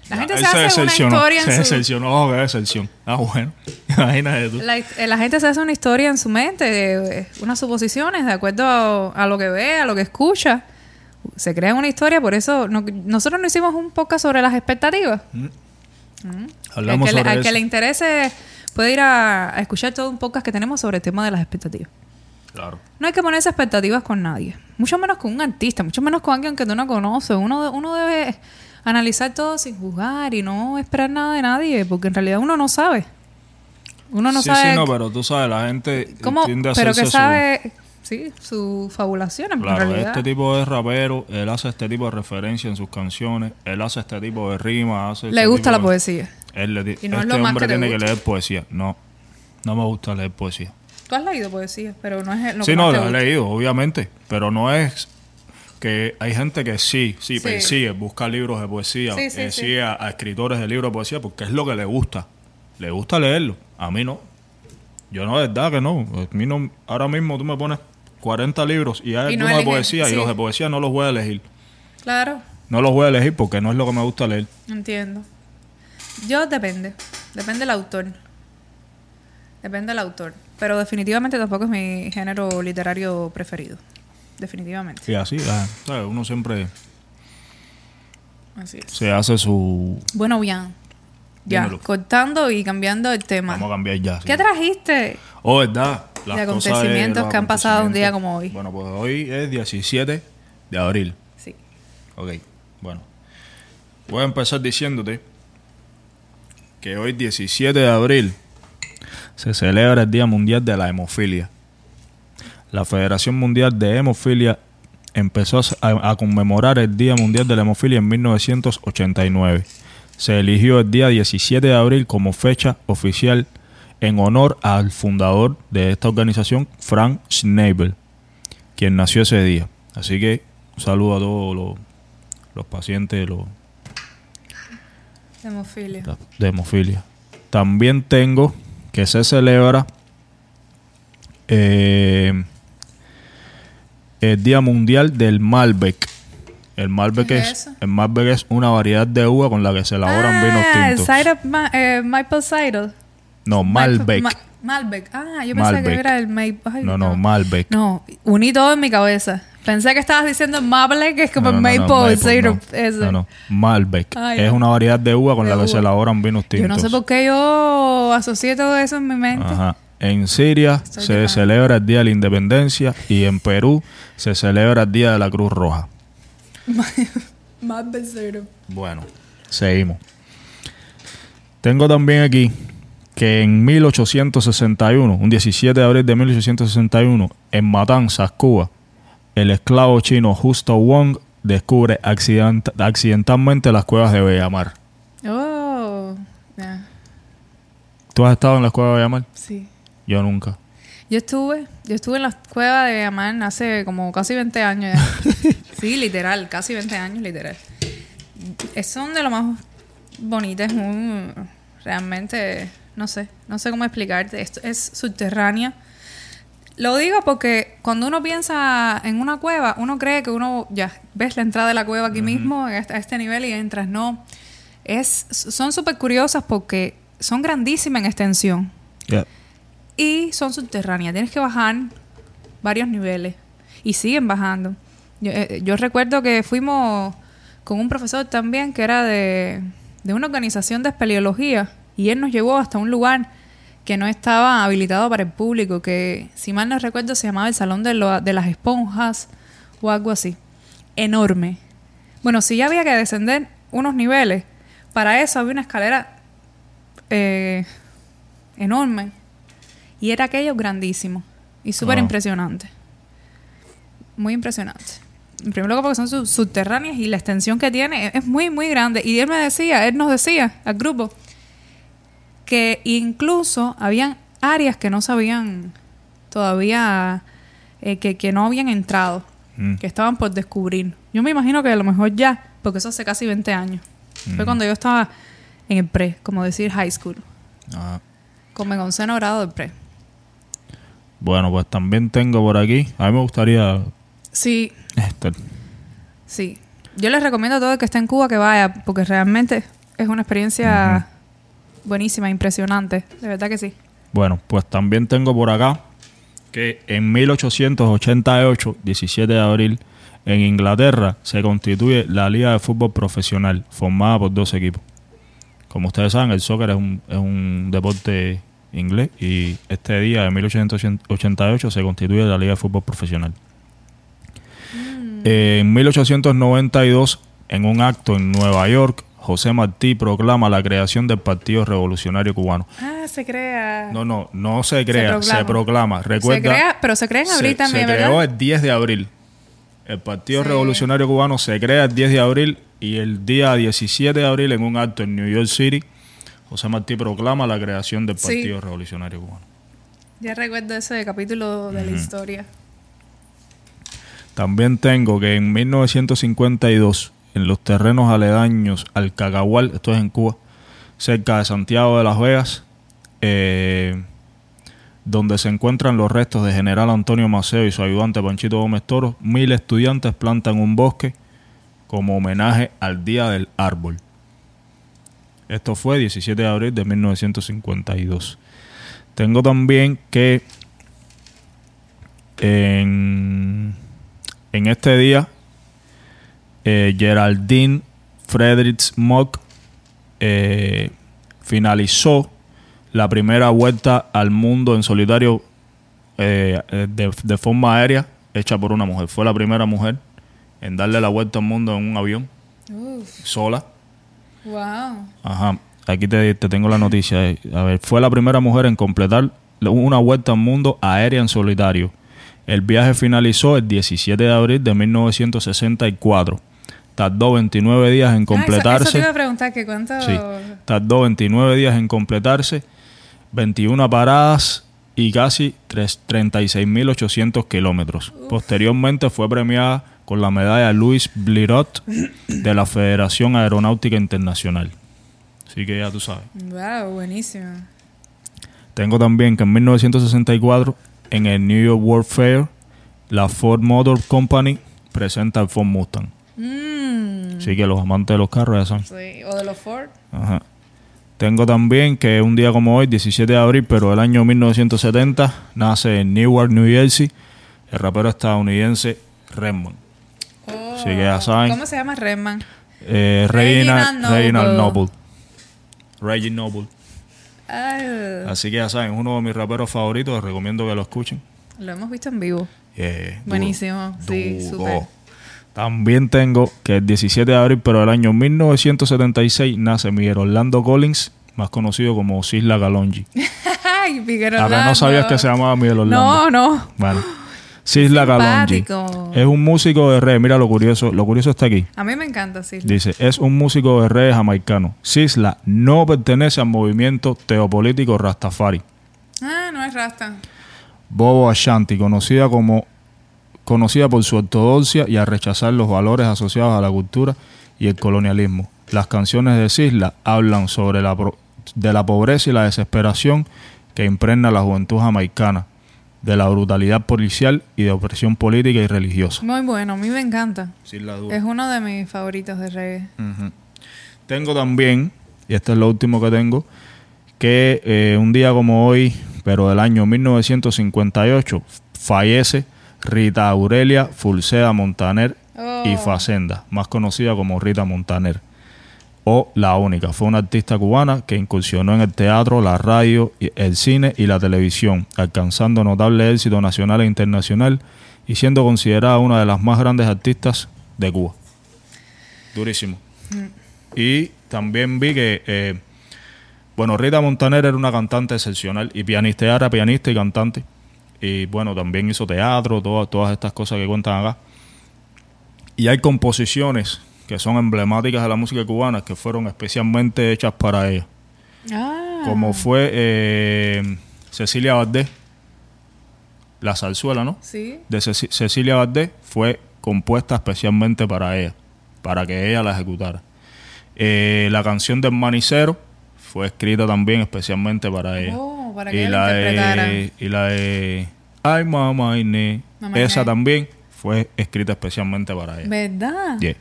B: La
A: Ya,
B: gente se hace una historia
A: Se
B: en su...
A: decepcionó, qué decepción. Ah, bueno. Imagínate tú.
B: La, eh, la gente se hace una historia en su mente, unas suposiciones de acuerdo a, a lo que ve, a lo que escucha. Se crea una historia, por eso no- nosotros no hicimos un podcast sobre las expectativas.
A: Hablamos
B: al que, le,
A: sobre
B: al que le interese puede ir a, a escuchar todo un podcast que tenemos sobre el tema de las expectativas.
A: Claro.
B: No hay que ponerse expectativas con nadie, mucho menos con un artista, mucho menos con alguien que tú no conoces. Uno, uno debe analizar todo sin juzgar y no esperar nada de nadie, porque en realidad uno no sabe. Uno no
A: sí,
B: sabe
A: sí, no, pero tú sabes, la gente
B: cómo,
A: tiende a
B: pero que
A: su-
B: sabe, sí, su fabulación en
A: Claro,
B: realidad.
A: este tipo de rapero, él hace este tipo de referencia en sus canciones, él hace este tipo de rimas, hace
B: Le
A: este
B: gusta la
A: de-
B: poesía.
A: Él le
B: Y no es
A: este
B: más
A: hombre
B: que
A: tiene que leer poesía. No, no me gusta leer poesía.
B: Tú has leído poesía, pero no es lo
A: sí,
B: que
A: no, la he leído, obviamente, pero no es que hay gente que sí, sí,
B: Sí.
A: persigue, busca libros de poesía,
B: Sí, sí,
A: sigue a, a escritores de libros de poesía porque es lo que le gusta. Le gusta leerlo. A mí no. Yo no, de verdad que no. A mí no. Ahora mismo tú me pones 40 libros y hay
B: Y no
A: de poesía
B: sí.
A: y los de poesía no los voy a elegir.
B: Claro,
A: No los voy a elegir porque no es lo que me gusta leer.
B: entiendo. Yo depende, depende del autor. Depende del autor. Pero definitivamente tampoco es mi género literario preferido. Definitivamente.
A: Y así, ¿sabes? uno siempre
B: Así es.
A: se hace su...
B: Bueno, bien. Ya,
A: Dímelo.
B: cortando y cambiando el tema.
A: Vamos a cambiar ya. sí.
B: ¿Qué trajiste?
A: Oh, verdad.
B: De acontecimientos que han pasado un día como hoy.
A: Bueno, pues hoy es 17 de abril.
B: Sí.
A: Ok, bueno. Voy a empezar diciéndote que hoy 17 de abril se celebra el Día Mundial de la Hemofilia. La Federación Mundial de Hemofilia empezó a, a conmemorar el Día Mundial de la Hemofilia en 1989. Se eligió el día 17 de abril como fecha oficial en honor al fundador de esta organización, Frank Schnabel, quien nació ese día. Así que un saludo a todos los, los pacientes los,
B: Hemofilia.
A: de hemofilia. También tengo que se celebra eh, el Día Mundial del Malbec. El Malbec
B: ¿Qué
A: es, el Malbec es una variedad de uva con la que se elaboran vinos
B: ah, el
A: tintos.
B: cider, ma- eh, maple cider.
A: No, Malbec.
B: Ma- Malbec. Ah, yo pensé que era el maple. Ay,
A: no, no, Malbec.
B: No, uní todo en mi cabeza. Pensé que estabas diciendo Malbec, que es como
A: No,
B: el
A: no, no,
B: maple,
A: Maple,
B: cider.
A: no. No, no, Malbec.
B: Ay,
A: es
B: no.
A: una variedad de uva con
B: De
A: la que se elaboran vinos tintos.
B: Yo no sé por qué yo asocié todo eso en mi mente.
A: Ajá. En Siria
B: Estoy
A: se celebra el Día de la Independencia y en Perú se celebra el Día de la Cruz Roja.
B: Maple cider.
A: Bueno, seguimos. Tengo también aquí que en 1861, un 17 de abril de 1861, en Matanzas, Cuba, el esclavo chino Justo Wong descubre accident- accidentalmente las cuevas de Bellamar.
B: Oh, ya,
A: ¿Tú has estado en las cuevas de Bellamar?
B: sí.
A: Yo nunca.
B: Yo estuve, yo estuve en la cueva de Amán hace como casi 20 años ya. sí, literal, casi 20 años, literal. Es son de lo más bonitas, muy, realmente, no sé, no sé cómo explicarte. Esto es subterránea. Lo digo porque cuando uno piensa en una cueva, uno cree que uno ya ves la entrada de la cueva aquí mismo, a este, a este nivel y entras. No, es, son súper curiosas porque son grandísimas en extensión. Y son subterráneas. Tienes que bajar varios niveles y siguen bajando. Yo, eh, yo recuerdo que fuimos con un profesor también que era de, de una organización de espeleología y él nos llevó hasta un lugar que no estaba habilitado para el público, que si mal no recuerdo se llamaba el Salón de, lo- de las Esponjas o algo así. Enorme. Bueno, si ya había que descender unos niveles, para eso había una escalera eh, enorme y era aquello grandísimo y súper
A: Wow.
B: impresionante. Muy impresionante. En primer lugar porque son sub- subterráneas y la extensión que tiene es- muy, muy grande. Y él me decía, él nos decía al grupo, que incluso habían áreas que no sabían todavía, eh, que, que no habían entrado,
A: Mm.
B: que estaban por descubrir. Yo me imagino que a lo mejor ya, porque eso hace casi 20 años. Fue cuando yo estaba en el pre, como decir high school.
A: Ah.
B: En onceno grado del pre.
A: Bueno, pues también tengo por aquí. A mí me gustaría.
B: Sí,
A: Este,
B: sí. Yo les recomiendo a todo el que está en Cuba que vaya, porque realmente es una experiencia buenísima, impresionante. De verdad que sí.
A: Bueno, pues también tengo por acá que en 1888, 17 de abril, en Inglaterra se constituye la Liga de Fútbol Profesional, formada por dos equipos. Como ustedes saben, el soccer es un, es un deporte inglés y este día, en 1888, se constituye la Liga de Fútbol Profesional. En 1892, en un acto en Nueva York, José Martí proclama la creación del Partido Revolucionario Cubano.
B: Ah, se crea.
A: No, no, no se crea, se proclama.
B: Se
A: Recuerda,
B: crea, pero se crea en abril
A: se,
B: también,
A: se
B: ¿verdad?
A: creó el 10 de abril. El Partido
B: Sí.
A: Revolucionario Cubano se crea el 10 de abril y el día 17 de abril en un acto en New York City, José Martí proclama la creación del
B: Sí.
A: Partido Revolucionario Cubano.
B: Ya recuerdo ese capítulo de la historia.
A: También tengo que en 1952, en los terrenos aledaños al Cacahual, esto es en Cuba, cerca de Santiago de las Vegas, eh, donde se encuentran los restos de General Antonio Maceo y su ayudante Panchito Gómez Toro, mil estudiantes plantan un bosque como homenaje al Día del Árbol. Esto fue 17 de abril de 1952. Tengo también que en, en este día eh, Geraldine Friedrich Mock eh, finalizó la primera vuelta al mundo en solitario eh, eh, de, de forma aérea hecha por una mujer. Fue la primera mujer en darle la vuelta al mundo en un avión
B: Uf,
A: sola.
B: Wow.
A: Ajá, aquí te, te tengo la noticia. eh. A ver, fue la primera mujer en completar una vuelta al mundo aérea en solitario. El viaje finalizó el 17 de abril de 1964. Tardó 29 días en
B: Ah, eso- eso,
A: completarse.
B: te iba a preguntar que cuánto...
A: Sí. Tardó 29 días en completarse, 21 paradas y casi tres- 36.800 kilómetros. Posteriormente fue premiada con la medalla Luis Blirot de la Federación Aeronáutica Internacional. Así que ya tú sabes.
B: Wow, buenísimo.
A: Tengo también que en 1964, en el New York World Fair, la Ford Motor Company presenta el Ford Mustang.
B: Mm,
A: Así que los amantes de los carros ya saben.
B: Sí, o de los Ford.
A: Ajá. Tengo también que un día como hoy, 17 de abril, pero del año 1970, nace en Newark, New Jersey, el rapero estadounidense Redman.
B: Oh,
A: Sí, que ya saben.
B: ¿Cómo se llama Redman?
A: Eh,
B: Reginald
A: Reginald,
B: Noble.
A: Noble. Reggie Noble.
B: Ah,
A: Así que ya saben, uno de mis raperos favoritos, les recomiendo que lo escuchen.
B: lo hemos visto en vivo.
A: Yeah, duro,
B: Buenísimo, sí, súper.
A: También tengo que el 17 de abril, pero del año 1976, nace Miguel Orlando Collins, más conocido como Sisla Galongi.
B: Ay, Miguel
A: A que no sabías que se llamaba Miguel Orlando.
B: No, no.
A: Bueno, Sisla.
B: Simpático.
A: Es un músico de reggae. Mira lo curioso, lo curioso está aquí.
B: A mí me encanta, sí.
A: Dice, es un músico de reggae jamaicano. Sisla no pertenece al movimiento teopolítico Rastafari.
B: Ah, no es Rasta.
A: Bobo Ashanti, conocida como conocida por su ortodoxia y a rechazar los valores asociados a la cultura y el colonialismo. Las canciones de Sisla hablan sobre la pro- de la pobreza y la desesperación que impregna a la juventud jamaicana, de la brutalidad policial y de opresión política y religiosa.
B: Muy bueno, a mí me encanta.
A: Sisla dura.
B: Es uno de mis favoritos de reggae.
A: Tengo también, y este es lo último que tengo, que eh, un día como hoy, pero del año 1958, fallece Rita Aurelia Fulceda Montaner y
B: Oh.
A: Facenda, más conocida como Rita Montaner. O La Única. Fue una artista cubana que incursionó en el teatro, la radio, el cine y la televisión, alcanzando notable éxito nacional e internacional y siendo considerada una de las más grandes artistas de Cuba. Durísimo. Y también vi que, eh, bueno, Rita Montaner era una cantante excepcional y pianista, era pianista y cantante. Y bueno, también hizo teatro, todas todas estas cosas que cuentan acá. Y hay composiciones que son emblemáticas de la música cubana que fueron especialmente hechas para ella.
B: Ah.
A: Como fue eh, Cecilia Valdés, la zarzuela, ¿no?
B: Sí.
A: de Ceci- Cecilia Valdés fue compuesta especialmente para ella, para que ella la ejecutara. Eh, la canción del manicero fue escrita también especialmente para ella.
B: Oh, para que
A: y,
B: ella
A: la de, y la de Ay Mamá Inés, esa también fue escrita especialmente para ella.
B: ¿Verdad?
A: Yeah.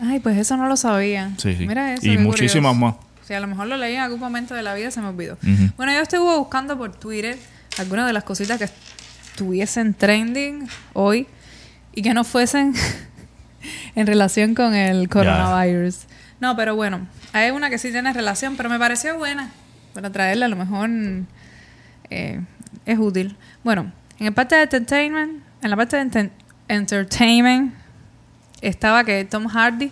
B: Ay, pues eso no lo sabía.
A: Sí, sí.
B: Mira eso.
A: y muchísimas
B: curioso.
A: más.
B: Sí, a lo mejor lo leí en algún momento de la vida, se me olvidó. Bueno, yo estuve buscando por Twitter algunas de las cositas que estuviesen trending hoy y que no fuesen en relación con el coronavirus. No, pero bueno, hay una que sí tiene relación, pero me pareció buena para traerla, a lo mejor eh, es útil. Bueno, en el parte de entertainment, en la parte de entertainment estaba que Tom Hardy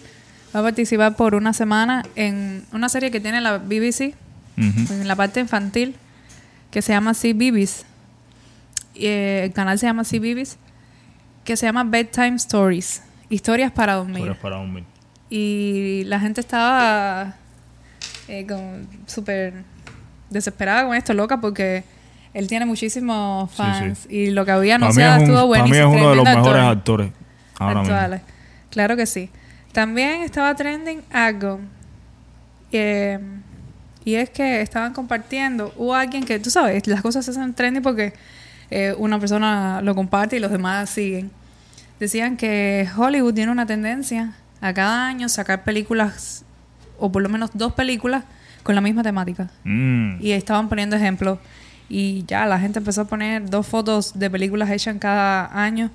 B: va a participar por una semana en una serie que tiene la BBC en la parte infantil que se llama CBeebies. Y, eh, el canal se llama CBeebies que se llama Bedtime Stories, historias para dormir.
A: Historias para dormir.
B: Y la gente estaba eh, súper desesperada con esto, loca, porque él tiene muchísimos
A: Sí,
B: fans y lo que había anunciado
A: es un-
B: estuvo
A: para mí
B: buenísimo.
A: es uno de los mejores
B: actor
A: actores ahora mismo.
B: actuales. Claro que sí. También estaba trending algo. eh, y es que estaban compartiendo. Hubo alguien que, tú sabes, las cosas se hacen trending porque eh, una persona lo comparte y los demás siguen. Decían que Hollywood tiene una tendencia a cada año sacar películas, o por lo menos dos películas, con la misma temática.
A: Mm.
B: Y estaban poniendo ejemplos. Y ya la gente empezó a poner dos fotos de películas hechas en cada año.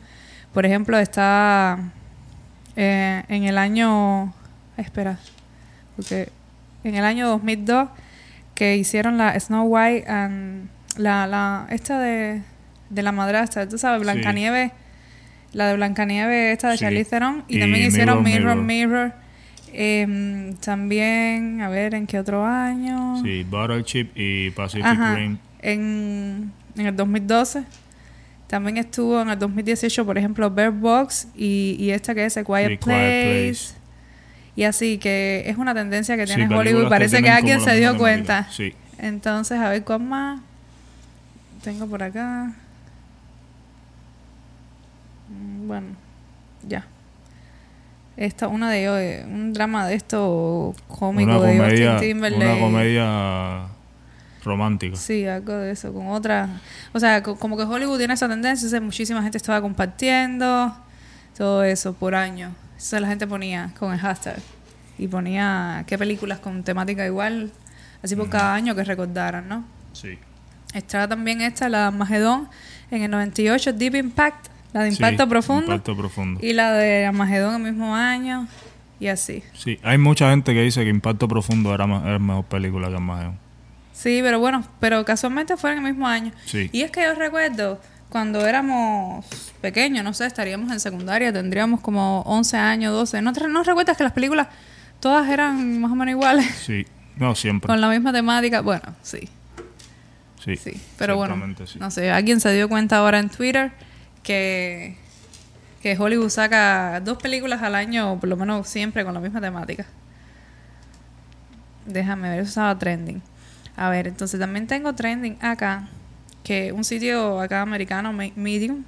B: Por ejemplo, está eh, en el año. Espera. Porque en el año 2002 que hicieron la Snow White and la, la esta de, de la madrastra, tú sabes, Blancanieves, la de Blancanieves esta de
A: Sí.
B: Charlize Theron y,
A: Y
B: también hicieron
A: Mirror,
B: Mirror Mirror. Em, también, a ver, ¿en qué otro año?
A: Sí, Battleship y Pacific
B: Ajá,
A: Rim.
B: en, en el 2012. También estuvo en el 2018, por ejemplo, Bird Box y, y esta que es A Quiet,
A: Sí,
B: Place.
A: Place.
B: Y así que es una tendencia que
A: Sí,
B: tiene
A: películas
B: Hollywood. Parece que, alguien se dio cuenta.
A: Sí.
B: Entonces, a ver cuál más. Tengo por acá. Mm, Bueno, ya. Esta, una de ellos, un drama de esto cómico
A: Una
B: de
A: comedia,
B: Justin Timberlake.
A: una comedia romántica.
B: Sí, algo de eso, con otra. O sea, co- como que Hollywood tiene esa tendencia, entonces muchísima gente estaba compartiendo todo eso por año. Eso la gente ponía con el hashtag. y ponía qué películas con temática igual, así por cada año que recordaran, ¿no?
A: Sí.
B: Estaba también esta, la Magedón, en el 98, Deep Impact, la de Impacto
A: Sí,
B: Profundo.
A: Impacto profundo.
B: Y la de Armagedón el mismo año. Y así.
A: Sí, hay mucha gente que dice que Impacto Profundo era, ma- era mejor película que Armagedón.
B: Sí, pero bueno, pero casualmente fue en el mismo año.
A: Sí.
B: Y es que yo recuerdo cuando éramos pequeños, no sé, estaríamos en secundaria, tendríamos como 11 años, 12. ¿No, te- no recuerdas que las películas todas eran más o menos iguales?
A: Sí, no siempre.
B: Con la misma temática. Bueno, sí,
A: Sí,
B: sí. Pero bueno,
A: sí.
B: no sé, alguien se dio cuenta ahora en Twitter que, que Hollywood saca dos películas al año, o por lo menos siempre con la misma temática. Déjame ver, eso estaba trending. A ver, entonces también tengo trending acá, que un sitio acá americano, Me- Medium,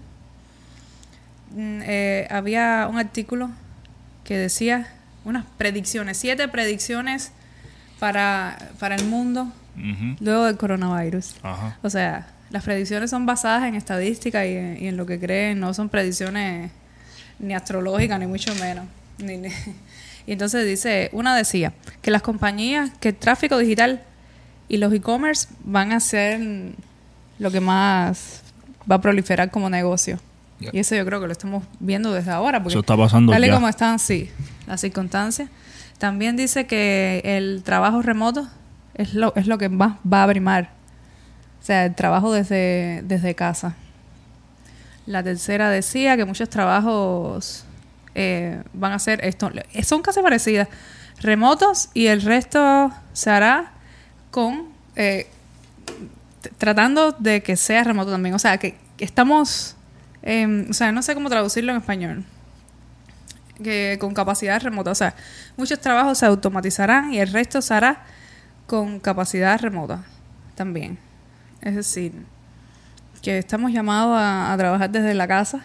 B: mm, eh, había un artículo que decía unas predicciones, siete predicciones para, para el mundo luego del coronavirus.
A: Ajá.
B: O sea, las predicciones son basadas en estadística y en, y en lo que creen, no son predicciones ni astrológicas, ni mucho menos. Ni- ni- Y entonces dice, una decía que las compañías, que el tráfico digital y los e-commerce van a ser lo que más va a proliferar como negocio. Y eso yo creo que lo estamos viendo desde ahora. Porque
A: Eso está pasando
B: Tal y
A: ya.
B: como están, sí, las circunstancias. También dice que el trabajo remoto es lo, es lo que más va a primar. O sea, el trabajo desde, desde casa. La tercera decía que muchos trabajos eh, van a ser esto. Son casi parecidas. Remotos y el resto se hará con eh, tratando de que sea remoto también. O sea, que, estamos, em, o sea, no sé cómo traducirlo en español. Que con capacidad remota. O sea, muchos trabajos se automatizarán y el resto se hará con capacidad remota también. Es decir, que estamos llamados a trabajar desde la casa.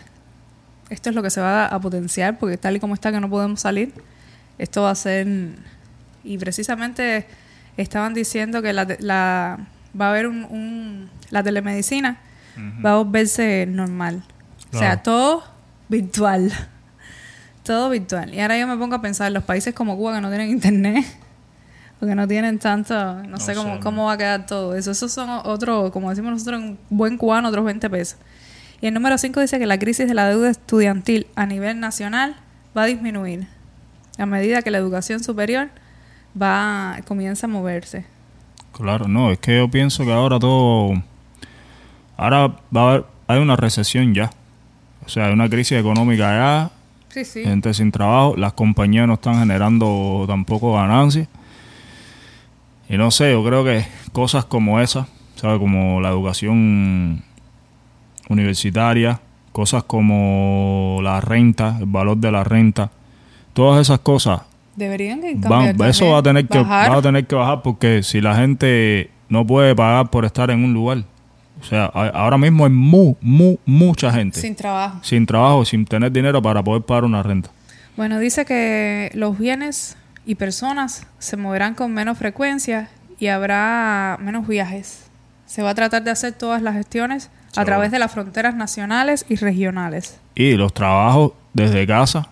B: Esto es lo que se va a potenciar porque tal y como está que no podemos salir, esto va a ser... Y precisamente estaban diciendo que la, la- va a haber un, un- la telemedicina va a volverse normal. O sea, todo virtual. Todo virtual. Y ahora yo me pongo a pensar, los países como Cuba que no tienen internet, porque no tienen tanto, no,
A: No
B: sé cómo,
A: sé,
B: cómo va a quedar todo eso. Esos son otros, como decimos nosotros, un buen cubano, otros 20 pesos. Y el número 5 dice que la crisis de la deuda estudiantil a nivel nacional va a disminuir a medida que la educación superior va comienza a moverse.
A: Claro, no, es que yo pienso que ahora todo. Ahora va a haber. Hay una recesión ya. O sea, hay una crisis económica ya.
B: Sí, sí.
A: Gente sin trabajo. Las compañías no están generando tampoco ganancias. Y no sé, yo creo que cosas como esas, ¿sabes? Como la educación universitaria, cosas como la renta, el valor de la renta, todas esas cosas
B: Deberían que cambiar
A: eso va a tener que
B: bajar.
A: va a tener que bajar porque si la gente no puede pagar por estar en un lugar o sea a- ahora mismo hay mu, mu- mucha gente sin,
B: sin trabajo.
A: trabajo sin tener dinero para poder pagar una renta
B: Bueno, dice que los bienes y personas se moverán con menos frecuencia y habrá menos viajes. Se va a tratar de hacer todas las gestiones a través de las fronteras nacionales y regionales.
A: y los trabajos desde casa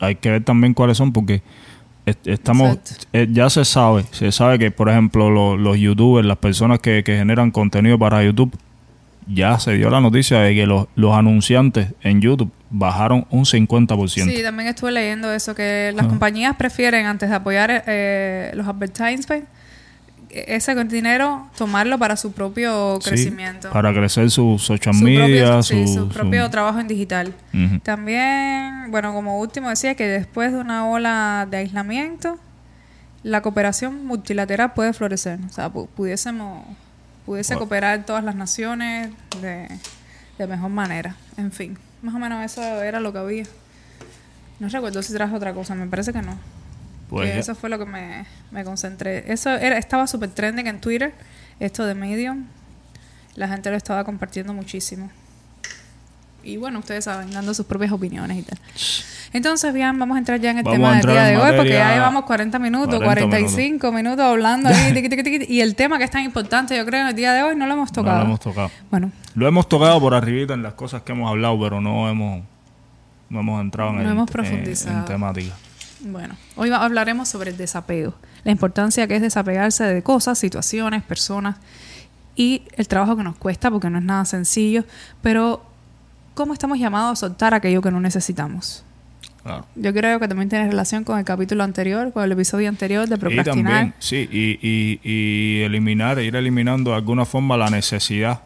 A: hay que ver también cuáles son porque est- estamos eh, ya se sabe se sabe que por ejemplo lo- los youtubers las personas que, que generan contenido para YouTube ya se dio la noticia de que los, los anunciantes en YouTube bajaron un 50%.
B: Sí, también estuve leyendo eso, que las
A: Ajá.
B: compañías prefieren, antes de apoyar eh, los advertisements, ese dinero tomarlo para su propio
A: Sí,
B: crecimiento.
A: para crecer sus social
B: su
A: media,
B: propio,
A: su,
B: sí, su
A: su-
B: propio trabajo en digital. También, bueno, como último decía que después de una ola de aislamiento, la cooperación multilateral puede florecer. O sea, pu- pudiésemos, pudiese
A: Bueno.
B: cooperar todas las naciones de, de mejor manera. En fin, más o menos eso era lo que había. No recuerdo si trajo otra cosa, me parece que no.
A: Pues ya.
B: eso fue lo que me, me concentré. Eso era, estaba súper trending en Twitter, esto de Medium. La gente lo estaba compartiendo muchísimo. Y bueno, ustedes saben, dando sus propias opiniones y tal. Entonces, bien, vamos a entrar ya en el
A: Vamos
B: tema del día
A: en
B: de hoy, porque ya llevamos 40 minutos,
A: 40
B: 45 minutos, hablando ahí, tiqui, tiqui, tiqui, y el tema que es tan importante, yo creo, en el día de hoy no lo hemos
A: No
B: tocado.
A: lo hemos tocado.
B: Bueno,
A: Lo hemos tocado por arribita en las cosas que hemos hablado, pero no hemos no hemos entrado en,
B: No
A: el-
B: hemos
A: en-
B: profundizado.
A: en temática.
B: Bueno, hoy hablaremos sobre el desapego, la importancia que es desapegarse de cosas, situaciones, personas y el trabajo que nos cuesta porque no es nada sencillo, pero cómo estamos llamados a soltar aquello que no necesitamos.
A: Claro.
B: Yo creo que también tiene relación con el capítulo anterior, con el episodio anterior de
A: Y
B: procrastinar.
A: también, sí, y, y, y eliminar, ir eliminando de alguna forma la necesidad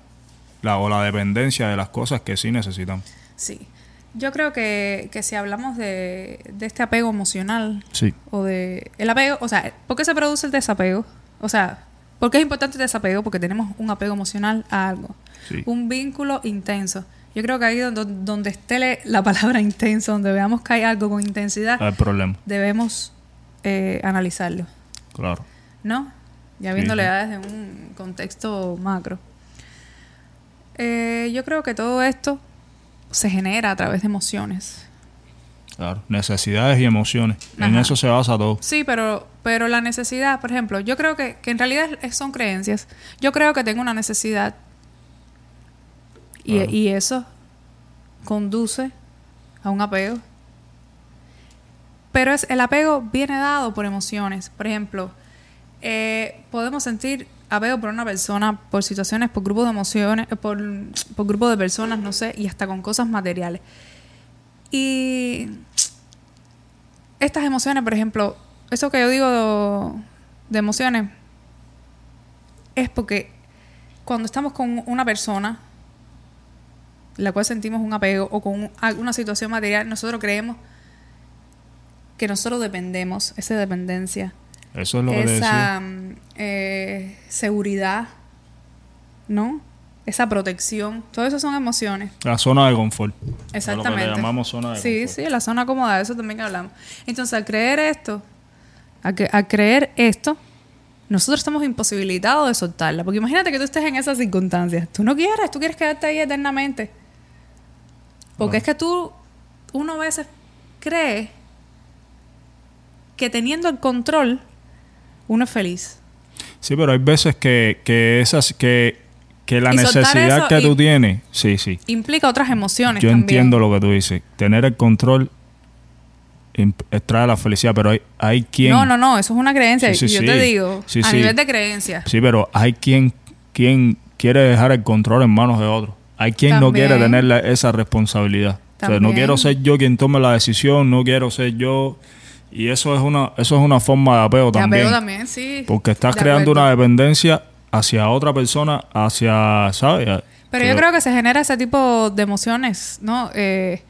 A: la, o la dependencia de las cosas que sí necesitamos.
B: Sí. Yo creo que, que si hablamos de, de este apego emocional
A: Sí.
B: o de el apego, o sea, ¿por qué se produce el desapego? O sea, ¿por qué es importante el desapego? Porque tenemos un apego emocional a algo,
A: Sí.
B: un vínculo intenso. Yo creo que ahí donde, donde esté la palabra intenso, donde veamos que hay algo con intensidad,
A: El problema,
B: debemos eh, analizarlo,
A: claro.
B: ¿no? Ya viéndole
A: sí.
B: ya desde un contexto macro. Eh, yo creo que todo esto se genera a través de emociones.
A: Claro. Necesidades y emociones. En eso se basa todo.
B: Sí, pero, pero la necesidad, por ejemplo, yo creo que, que en realidad son creencias. Yo creo que tengo una necesidad y,
A: Claro.
B: y eso conduce a un apego. Pero es, el apego viene dado por emociones. Por ejemplo, eh, podemos sentir apego por una persona, por situaciones, por grupos de emociones, eh, por, por grupos de personas, no sé, y hasta con cosas materiales. Y estas emociones, por ejemplo, eso que yo digo de emociones, es porque cuando estamos con una persona, la cual sentimos un apego o con alguna situación material, nosotros creemos que nosotros dependemos, esa dependencia,
A: Eso es lo que
B: esa mm, eh, seguridad, ¿no? Esa protección, todo eso son emociones.
A: La zona de confort.
B: Exactamente.
A: Lo que le llamamos zona de
B: Sí,
A: confort.
B: sí, la zona cómoda, de eso también hablamos. Entonces, al creer esto, al, que- al creer esto, nosotros estamos imposibilitados de soltarla. Porque imagínate que tú estés en esas circunstancias. Tú no quieres, tú quieres quedarte ahí eternamente. Porque es que tú, uno a veces cree que teniendo el control, uno es feliz.
A: Sí, pero hay veces que, que esas que, que la
B: Y
A: necesidad que tú tienes, sí, sí.
B: Implica otras emociones
A: Yo
B: también.
A: entiendo lo que tú dices. Tener el control trae la felicidad, pero hay, hay quien...
B: No, no, no, eso es una creencia.
A: Sí, sí,
B: yo
A: sí.
B: te digo,
A: Sí,
B: a
A: sí.
B: nivel de creencia.
A: Sí, pero hay quien, quien quiere dejar el control en manos de otro. Hay quien no quiere tener la- esa responsabilidad. O sea, no quiero ser yo quien tome la decisión, no quiero ser yo... Y eso es una, eso es una forma de apego
B: De
A: también.
B: apego también, sí.
A: Porque estás
B: De
A: creando
B: acuerdo.
A: una dependencia hacia otra persona, hacia, ¿sabes?
B: Pero yo creo que se genera ese tipo de emociones, ¿no? Eh,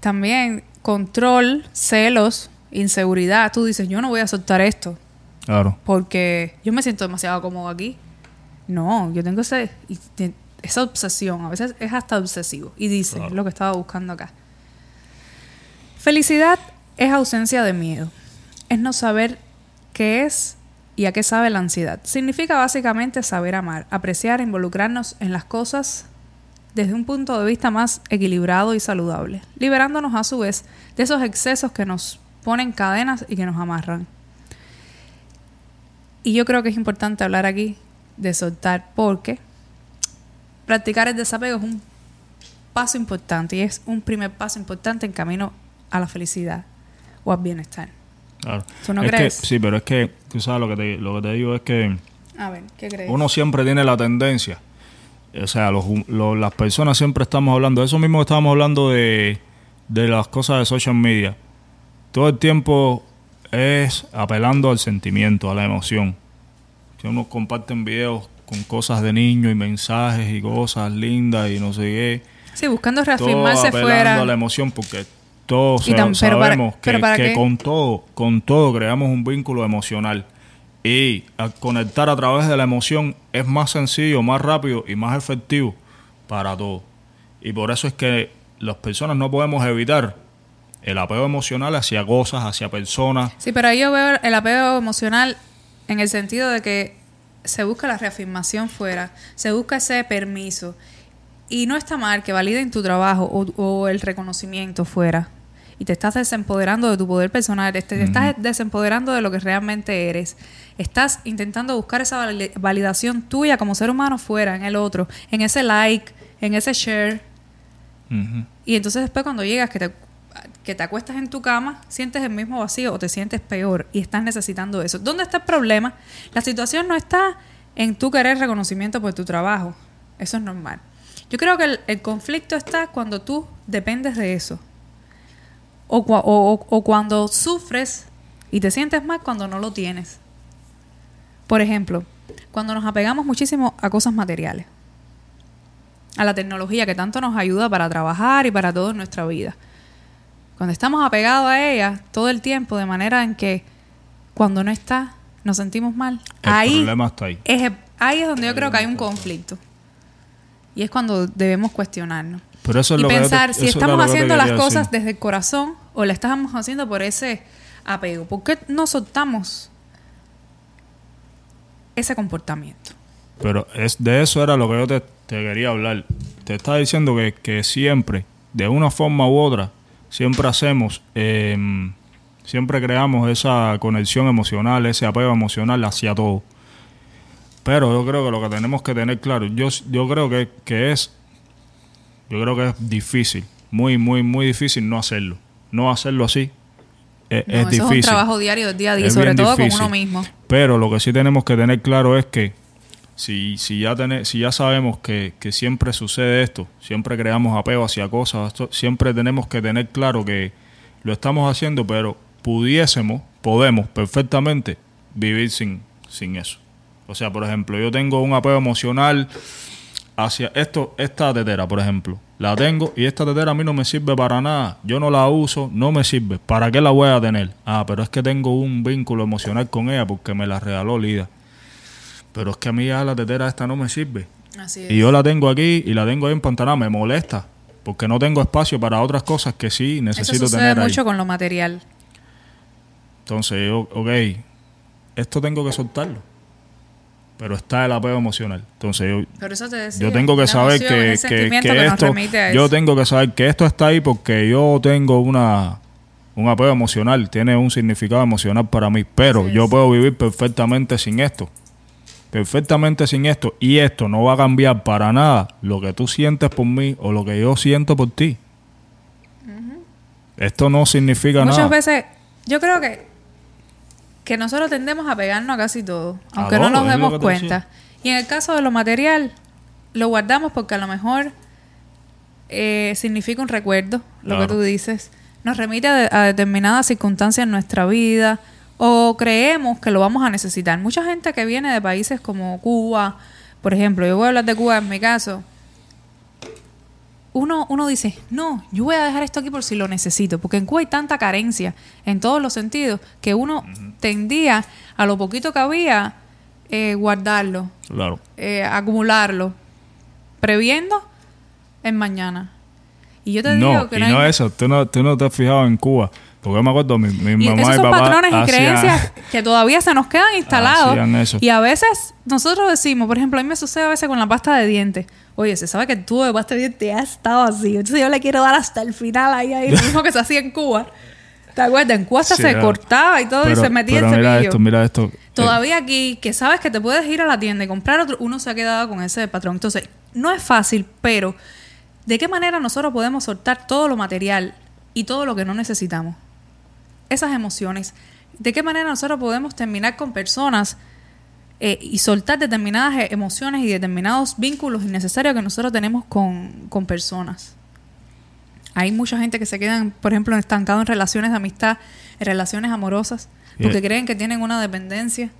B: también control, celos, inseguridad. Tú dices, yo no voy a soltar esto
A: Claro.
B: porque yo me siento demasiado cómodo aquí. No, yo tengo ese, esa obsesión. A veces es hasta obsesivo. Y dice,
A: Claro.
B: lo que estaba buscando acá. Felicidad es ausencia de miedo. Es no saber qué es y a qué sabe la ansiedad. Significa básicamente saber amar, apreciar, involucrarnos en las cosas desde un punto de vista más equilibrado y saludable, liberándonos a su vez de esos excesos que nos ponen cadenas y que nos amarran. Y yo creo que es importante hablar aquí de soltar porque practicar el desapego es un paso importante y es un primer paso importante en camino a la felicidad o al bienestar.
A: claro.
B: ¿Tú no
A: Es
B: crees?
A: que- sí, pero es que, tú sabes lo que te, lo que te digo es que
B: A ver, ¿qué crees?
A: uno siempre tiene la tendencia. O sea, los, las personas siempre estamos hablando, eso mismo que estábamos hablando de, de las cosas de social media. Todo el tiempo es apelando al sentimiento, a la emoción. Que uno comparten videos con cosas de niños y mensajes y cosas lindas y no sé qué.
B: Sí, buscando
A: todo
B: reafirmarse
A: apelando
B: fuera.
A: a la emoción porque todos
B: tam- para-
A: sabemos que,
B: para
A: con todo con todo creamos un vínculo emocional y al conectar a través de la emoción es más sencillo más rápido y más efectivo para todos y por eso es que las personas no podemos evitar el apego emocional hacia cosas hacia personas
B: Sí, pero ahí yo veo el apego emocional en el sentido de que se busca la reafirmación fuera, se busca ese permiso. Y no está mal que validen tu trabajo o, o el reconocimiento fuera. Y te estás desempoderando de tu poder personal, te, te estás desempoderando de lo que realmente eres. Estás intentando buscar esa vali- validación tuya como ser humano fuera, en el otro, en ese like, en ese share. Y entonces después cuando llegas que te, que te acuestas en tu cama, sientes el mismo vacío o te sientes peor y estás necesitando eso. ¿Dónde está el problema? La situación no está en tu querer reconocimiento por tu trabajo. Eso es normal. Yo creo que el, el conflicto está cuando tú dependes de eso. O, o- cuando sufres y te sientes mal cuando no lo tienes. Por ejemplo, cuando nos apegamos muchísimo a cosas materiales, a la tecnología que tanto nos ayuda para trabajar y para todo en nuestra vida. Cuando estamos apegados a ella todo el tiempo, de manera en que cuando no está, nos sentimos mal.
A: El
B: ahí,
A: problema está ahí.
B: Es, ahí es donde yo creo que hay un conflicto. Y es cuando debemos cuestionarnos.
A: Pero eso es
B: y
A: lo que
B: pensar si estamos
A: que
B: haciendo las
A: decir.
B: cosas desde el corazón o la estamos haciendo por ese apego. ¿Por qué no soltamos ese comportamiento?
A: Pero es de eso era lo que yo te, te quería hablar. Te estaba diciendo que, que siempre, de una forma u otra, siempre hacemos, eh, siempre creamos esa conexión emocional, ese apego emocional hacia todo. Pero yo creo que lo que tenemos que tener claro, yo, yo creo que, que es, yo creo que es difícil, muy, muy, muy difícil no hacerlo. No hacerlo así es,
B: No,
A: es
B: eso
A: difícil.
B: es un trabajo diario, día a día,
A: Es
B: sobre todo
A: difícil.
B: con uno mismo.
A: Pero lo que sí tenemos que tener claro es que si, si, ya, tene- si ya sabemos que, que siempre sucede esto, siempre creamos apego hacia cosas, esto- siempre tenemos que tener claro que lo estamos haciendo, pero pudiésemos, podemos perfectamente vivir sin, sin eso. O sea, por ejemplo, yo tengo un apego emocional hacia esto, esta tetera, por ejemplo. La tengo y esta tetera a mí no me sirve para nada. Yo no la uso, no me sirve. ¿Para qué la voy a tener? Ah, pero es que tengo un vínculo emocional con ella porque me la regaló Lida. Pero es que a mí ya la tetera esta no me sirve.
B: Así es.
A: Y yo la tengo aquí y la tengo ahí en Pantaná. Me molesta porque no tengo espacio para otras cosas que sí
B: Eso
A: necesito
B: sucede
A: tener ahí.
B: mucho con lo material.
A: Entonces yo, ok, esto tengo que soltarlo. Pero está el apego emocional. Entonces yo,
B: Por eso te decía.
A: yo tengo que saber
B: emoción,
A: que, que- que esto, yo tengo que saber que esto está ahí porque yo tengo una un apego emocional, tiene un significado emocional para mí, pero yo puedo vivir perfectamente sin esto. Perfectamente sin esto y esto no va a cambiar para nada lo que tú sientes por mí o lo que yo siento por ti. Esto no significa
B: Muchas
A: nada.
B: veces, yo creo que, que nosotros tendemos a pegarnos a casi todo, aunque
A: A
B: no nos demos cuenta. Y en el caso de lo material, lo guardamos porque a lo mejor eh, significa un recuerdo, lo que tú dices. Nos remite a, de- a determinadas circunstancias en nuestra vida o creemos que lo vamos a necesitar. Mucha gente que viene de países como Cuba, por ejemplo, yo voy a hablar de Cuba en mi caso, uno, uno dice, no, yo voy a dejar esto aquí por si lo necesito, porque en Cuba hay tanta carencia en todos los sentidos que uno tendía a lo poquito que había eh, guardarlo,
A: Claro.
B: eh, acumularlo, previendo el mañana. Y yo te
A: No,
B: digo que
A: y
B: no,
A: no eso, tú no, tú no te has fijado en Cuba. Porque yo me acuerdo, mi, mi
B: y
A: mamá
B: esos
A: y papá
B: patrones y
A: hacían-
B: creencias que todavía se nos quedan instalados.
A: Eso.
B: Y a veces nosotros decimos, por ejemplo, a mí me sucede a veces con la pasta de dientes. Oye, se sabe que el tubo de pasta de dientes ha estado así. Entonces yo le quiero dar hasta el final ahí, ahí, lo mismo que se hacía en Cuba. ¿Te acuerdas? En Cuba
A: Sí,
B: se cortaba y todo y se metía el
A: pero mira
B: cepillo.
A: esto, mira esto.
B: Todavía aquí, que sabes que te puedes ir a la tienda y comprar otro, uno se ha quedado con ese patrón. Entonces, no es fácil, pero ¿de qué manera nosotros podemos soltar todo lo material y todo lo que no necesitamos? Esas emociones. ¿De qué manera nosotros podemos terminar con personas eh, y soltar determinadas e- emociones y determinados vínculos innecesarios que nosotros tenemos con, con personas? Hay mucha gente que se quedan, por ejemplo, estancados en relaciones de amistad, en relaciones amorosas, porque
A: Yeah.
B: creen que tienen una dependencia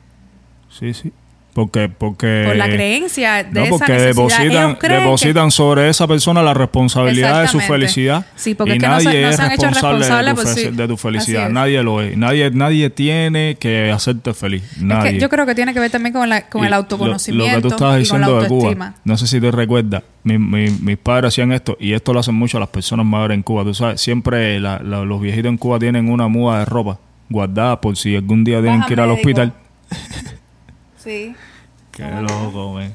A: Sí, sí. Porque, porque,
B: por la creencia de
A: no,
B: esa
A: porque
B: necesidad.
A: depositan,
B: Ellos creen que-
A: depositan sobre esa persona la responsabilidad de su felicidad.
B: Sí, porque
A: y
B: es que no
A: nadie
B: se- no
A: es
B: se han hecho
A: responsable de tu,
B: por
A: fe-
B: sí.
A: de tu felicidad. Nadie lo es. Nadie, nadie tiene que hacerte feliz. Nadie.
B: Es que yo creo que tiene que ver también con, la- con
A: Y
B: el
A: lo-
B: autoconocimiento
A: Lo, que tú estabas diciendo de Cuba, no sé si te recuerdas, mi- mi- mis padres hacían esto y esto lo hacen mucho las personas mayores en Cuba. Tú sabes, siempre la- la- los viejitos en Cuba tienen una muda de ropa guardada por si algún día tienen que ir
B: al
A: hospital.
B: Sí,
A: Qué loco, man.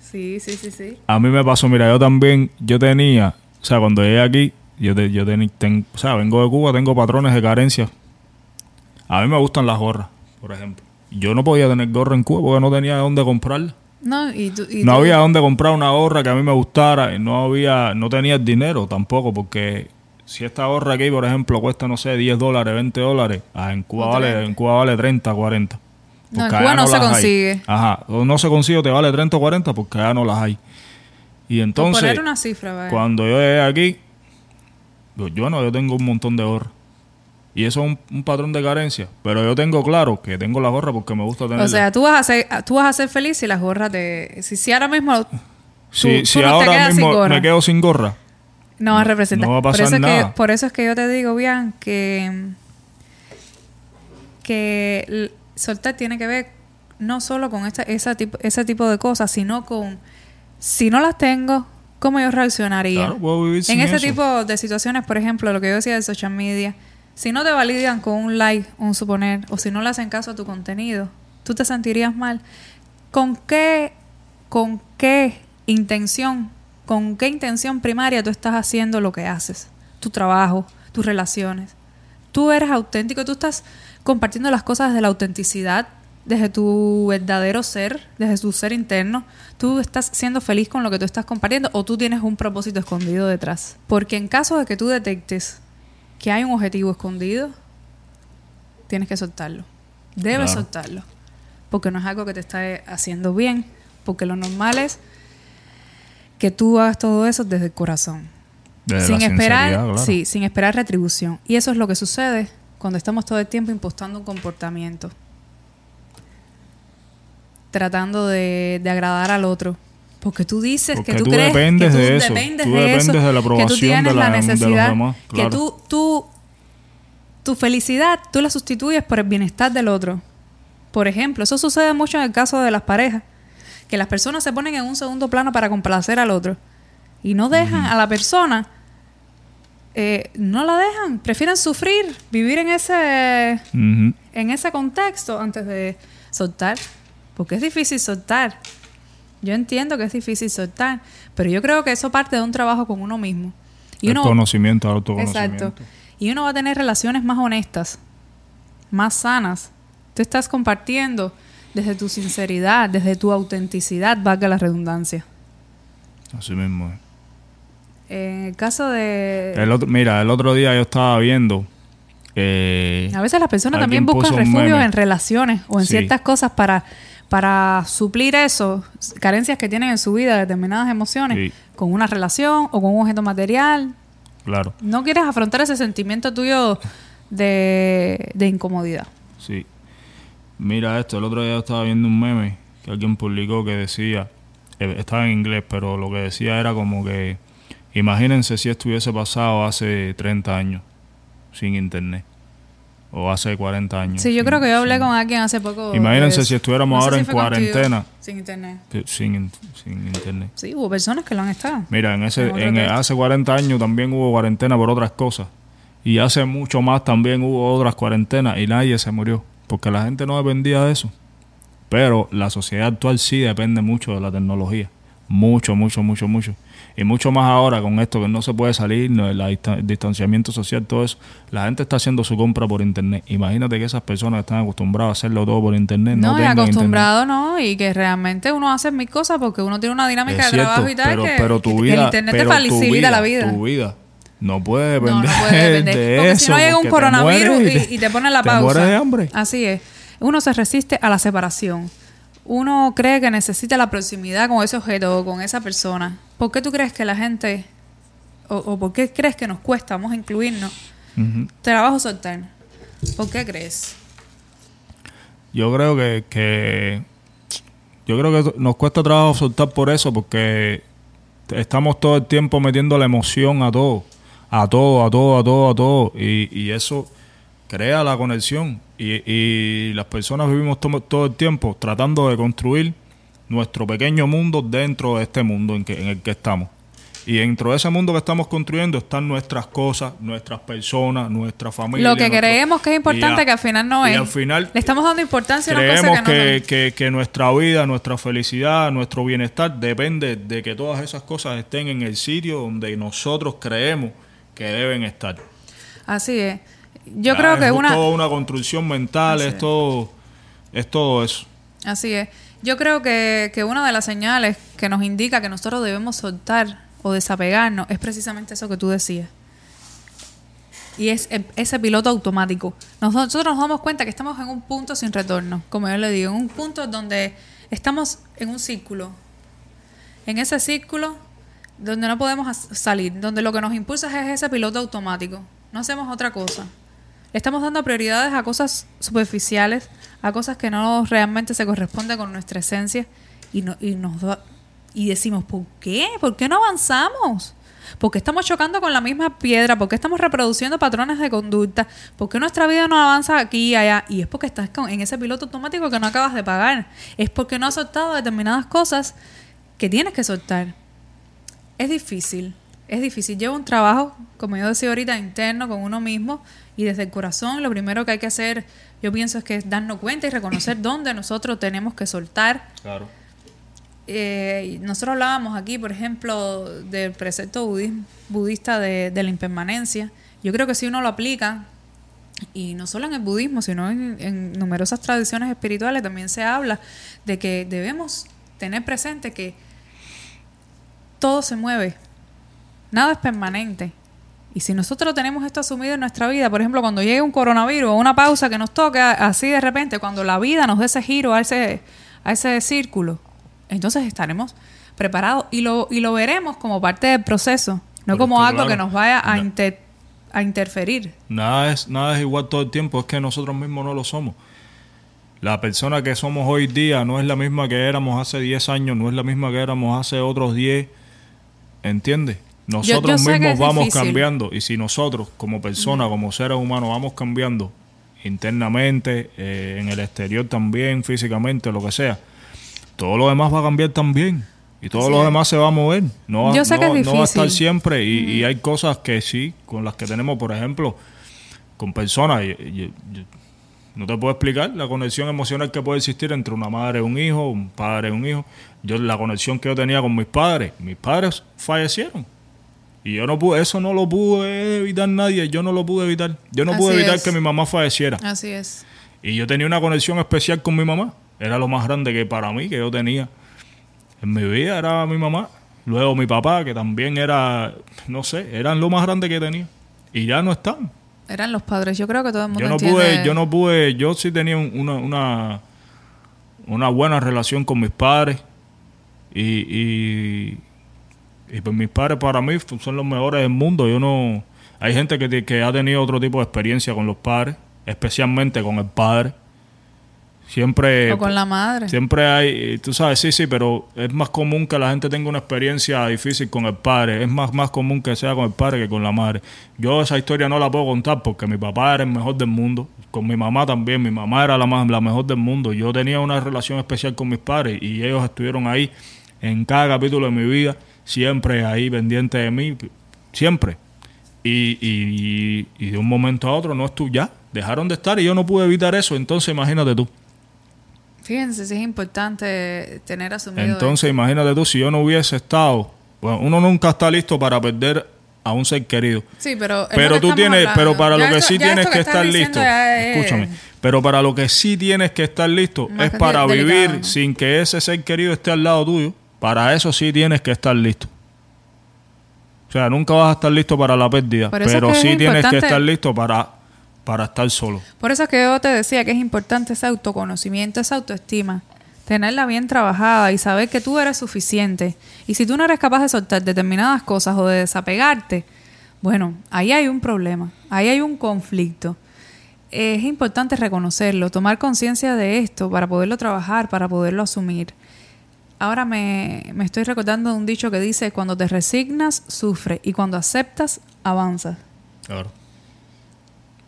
B: sí, sí, sí, sí.
A: A mí me pasó, mira, yo también, yo tenía, o sea, cuando llegué aquí, yo, te- yo ten- o sea, vengo de Cuba, tengo patrones de carencia. A mí me gustan las gorras, por ejemplo. Yo no podía tener gorra en Cuba porque no tenía dónde comprarla.
B: No, y tú- y
A: no
B: tú-
A: había dónde comprar una gorra que a mí me gustara y no había, no tenía el dinero tampoco porque si esta gorra aquí, por ejemplo, cuesta, no sé, 10 dólares, 20 dólares, ah, en, Cuba vale, en Cuba vale 30, 40.
B: No, en Cuba no, se consigue.
A: Ajá, o no se consigue, te vale 30 o 40 porque ya no las hay. Y entonces,
B: poner una cifra,
A: cuando yo llegué aquí, yo no, yo tengo un montón de gorras. Y eso es un, patrón de carencia. Pero yo tengo claro que tengo la gorra porque me gusta tenerla.
B: O sea, tú vas a ser, tú vas a ser feliz si las gorras te... Si, si ahora mismo...
A: si, si ahora mismo me quedo sin gorra.
B: No va a representar. No va a pasar por eso nada. Es que, por eso es que yo te digo, bien, que... Que soltar tiene que ver no solo con esta, esa tipo, ese tipo de cosas, sino con... Si no las tengo, ¿cómo yo reaccionaría? Claro, en ese tipo de situaciones, por ejemplo, lo que yo decía de social media si no te validan con un like, un suponer, o si no le hacen caso a tu contenido, tú te sentirías mal. ¿Con qué, con qué intención, con qué intención primaria tú estás haciendo lo que haces? Tu trabajo, tus relaciones. Tú eres auténtico, tú estás compartiendo las cosas desde la autenticidad, desde tu verdadero ser, desde tu ser interno, tú estás siendo feliz con lo que tú estás compartiendo o tú tienes un propósito escondido detrás. Porque en caso de que tú detectes que hay un objetivo escondido, tienes que soltarlo. Debes soltarlo. Porque no es algo que te está haciendo bien. Porque lo normal es que tú hagas todo eso desde el corazón. sin esperar, sí, sin esperar retribución. Y eso es lo que sucede cuando estamos todo el tiempo impostando un comportamiento. Tratando de, agradar al otro. Porque tú dices que tú, crees que tú de eso. dependes tú de dependes eso, de la aprobación que tú tienes la, necesidad, que tú, tú, tu felicidad tú la sustituyes por el bienestar del otro. Por ejemplo, eso sucede mucho en el caso de las parejas, que las personas se ponen en un segundo plano para complacer al otro y no dejan a la persona, eh, no la dejan, prefieren sufrir, vivir en ese, en ese contexto antes de soltar, porque es difícil soltar. Yo entiendo que es difícil soltar, pero yo creo que eso parte de un trabajo con uno mismo.
A: Y el conocimiento, el autoconocimiento. Exacto.
B: Y uno va a tener relaciones más honestas, más sanas. Tú estás compartiendo desde tu sinceridad, desde tu autenticidad, valga la redundancia.
A: Así mismo.
B: En el caso de...
A: El otro, mira, el otro día yo estaba viendo... Eh,
B: a veces las personas también buscan refugio en relaciones o en ciertas cosas para para suplir eso, carencias que tienen en su vida, determinadas emociones, con una relación o con un objeto material.
A: Claro.
B: No quieres afrontar ese sentimiento tuyo de, incomodidad.
A: Sí. Mira esto, el otro día estaba viendo un meme que alguien publicó que decía, eh, estaba en inglés, pero lo que decía era como que, imagínense si esto hubiese pasado hace 30 años sin internet o hace 40 años.
B: Sí, yo creo que yo hablé con alguien hace poco.
A: Imagínense si estuviéramos ahora en cuarentena.
B: sin internet.
A: Sin, sin, internet.
B: Sí, hubo personas que lo han estado.
A: Mira, en ese, en, hace 40 años también hubo cuarentena por otras cosas. Y hace mucho más también hubo otras cuarentenas y nadie se murió. Porque la gente no dependía de eso. Pero la sociedad actual sí depende mucho de la tecnología. Mucho, mucho, mucho, mucho. Y mucho más ahora con esto que no se puede salir, el distanciamiento social, todo eso. La gente está haciendo su compra por internet. Imagínate que esas personas que están acostumbradas a hacerlo todo por internet. No, no
B: acostumbrado no, y que realmente uno hace mil cosas porque uno tiene una dinámica de trabajo y tal.
A: Pero, que, pero tu vida, el internet te facilita la vida. Tu vida no puede depender, no, no puede depender. de porque
B: Si no llega un coronavirus y, te, pone la pausa. de hambre. Así es. Uno se resiste a la separación uno cree que necesita la proximidad con ese objeto o con esa persona, ¿por qué tú crees que la gente, o, por qué crees que nos cuesta, vamos a incluirnos, trabajo soltar? ¿Por qué crees?
A: Yo creo que, que, yo creo que nos cuesta trabajo soltar por eso, porque estamos todo el tiempo metiendo la emoción a todo, a todo, a todo, a todo, a todo, y, y eso crea la conexión y, las personas vivimos todo, el tiempo tratando de construir nuestro pequeño mundo dentro de este mundo en, que, en el que estamos. Y dentro de ese mundo que estamos construyendo están nuestras cosas, nuestras personas, nuestra familia.
B: Lo que creemos que es importante que al final no es. Y al final le estamos dando importancia a una
A: cosa que, que, que, nuestra vida, nuestra felicidad, nuestro bienestar depende de que todas esas cosas estén en el sitio donde nosotros creemos que deben estar.
B: Así es. Yo creo que
A: es
B: una...
A: toda una construcción mental, es todo, es todo eso.
B: Así es. Yo creo que, que una de las señales que nos indica que nosotros debemos soltar o desapegarnos es precisamente eso que tú decías. y es ese piloto automático. Nosotros nos damos cuenta que estamos en un punto sin retorno, como yo le digo, en un punto donde estamos en un círculo. En ese círculo donde no podemos salir, donde lo que nos impulsa es ese piloto automático. No hacemos otra cosa. Estamos dando prioridades a cosas superficiales, a cosas que no realmente se corresponden con nuestra esencia y, no, y nos da- y decimos, ¿por qué? ¿Por qué no avanzamos? ¿Por qué estamos chocando con la misma piedra? ¿Por qué estamos reproduciendo patrones de conducta? ¿Por qué nuestra vida no avanza aquí y allá? Y es porque estás en ese piloto automático que no acabas de pagar. Es porque no has soltado determinadas cosas que tienes que soltar. Es difícil, es difícil. Lleva un trabajo, como yo decía ahorita, interno con uno mismo y desde el corazón. Lo primero que hay que hacer, yo pienso, es que es darnos cuenta y reconocer dónde nosotros tenemos que soltar.
A: Claro.
B: Eh, nosotros hablábamos aquí, por ejemplo, del precepto budis- budista de, de la impermanencia. Yo creo que si uno lo aplica, y no solo en el budismo, sino en, en numerosas tradiciones espirituales, también se habla de que debemos tener presente que todo se mueve, nada es permanente. Y si nosotros tenemos esto asumido en nuestra vida, por ejemplo, cuando llegue un coronavirus o una pausa que nos toca así de repente, cuando la vida nos dé ese giro a ese, a ese círculo, entonces estaremos preparados y lo, y lo veremos como parte del proceso, no
A: Pero
B: como algo que nos vaya a,
A: no.
B: inter- a interferir.
A: Nada es, nada es igual todo el tiempo, es que nosotros mismos no lo somos. La persona que somos hoy día no es la misma que éramos hace 10 años, no es la misma que éramos hace otros 10. ¿Entiendes? Nosotros
B: yo
A: mismos vamos
B: difícil.
A: cambiando y si nosotros como personas, como seres humanos vamos cambiando internamente, eh, en el exterior también, físicamente, lo que sea, todo lo demás va a cambiar también. Y todo lo demás se va a mover. No, va-
B: Yo sé
A: no-
B: que es
A: no va a estar siempre. Y, y hay cosas que sí, con las que tenemos, por ejemplo, con personas. no te puedo explicar la conexión emocional que puede existir entre una madre y un hijo, un padre y un hijo. Yo la conexión que yo tenía con mis padres, mis padres fallecieron. Y yo no pude, eso no lo pude evitar nadie, yo no lo pude evitar. Yo no pude evitar
B: es.
A: que mi mamá falleciera.
B: Así es.
A: Y yo tenía una conexión especial con mi mamá. Era lo más grande que para mí, que yo tenía en mi vida, era mi mamá. Luego mi papá, que también era, no sé, eran lo más grande que tenía. Y ya no están.
B: Eran los padres. Yo creo que todo el mundo
A: Yo no
B: entiende-
A: pude, yo no pude, yo sí tenía un- una, una, una buena relación con mis padres. Y, y, y pues mis padres para mí son los mejores del mundo. Yo no, hay gente que, que ha tenido otro tipo de experiencia con los padres, especialmente con el padre. Siempre,
B: O con la madre.
A: Siempre hay, tú sabes, sí, sí, pero es más común que la gente tenga una experiencia difícil con el padre. Es más, más común que sea con el padre que con la madre. Yo esa historia no la puedo contar porque mi papá era el mejor del mundo. Con mi mamá también. Mi mamá era la, más, la mejor del mundo. Yo tenía una relación especial con mis padres y ellos estuvieron ahí en cada capítulo de mi vida. Siempre ahí pendientes de mí. Siempre. Y, y, y de un momento a otro no estuvo ya. Dejaron de estar y yo no pude evitar eso. Entonces imagínate tú.
B: Fíjense si es importante tener asumido
A: Entonces, imagínate tú, si yo no hubiese estado. Bueno, uno nunca está listo para perder a un ser querido.
B: Sí, pero es
A: Pero tú tienes,
B: hablando.
A: pero para
B: Ya
A: lo que
B: esto-
A: sí tienes que estar listo,
B: es-
A: escúchame, pero para lo que sí tienes que estar listo
B: Más
A: es para vivir sin que ese ser querido esté al lado tuyo. Para eso sí tienes que estar listo. O sea, nunca vas a estar listo para la pérdida, pero sí tienes que estar listo para, para estar solo.
B: Por eso es que yo te decía que es importante ese autoconocimiento, esa autoestima, tenerla bien trabajada y saber que tú eres suficiente. Y si tú no eres capaz de soltar determinadas cosas o de desapegarte, bueno, ahí hay un problema, ahí hay un conflicto. Es importante reconocerlo, tomar conciencia de esto para poderlo trabajar, para poderlo asumir. Ahora me, me estoy recordando de un dicho que dice, cuando te resignas, sufre, y cuando aceptas, avanzas.
A: Claro.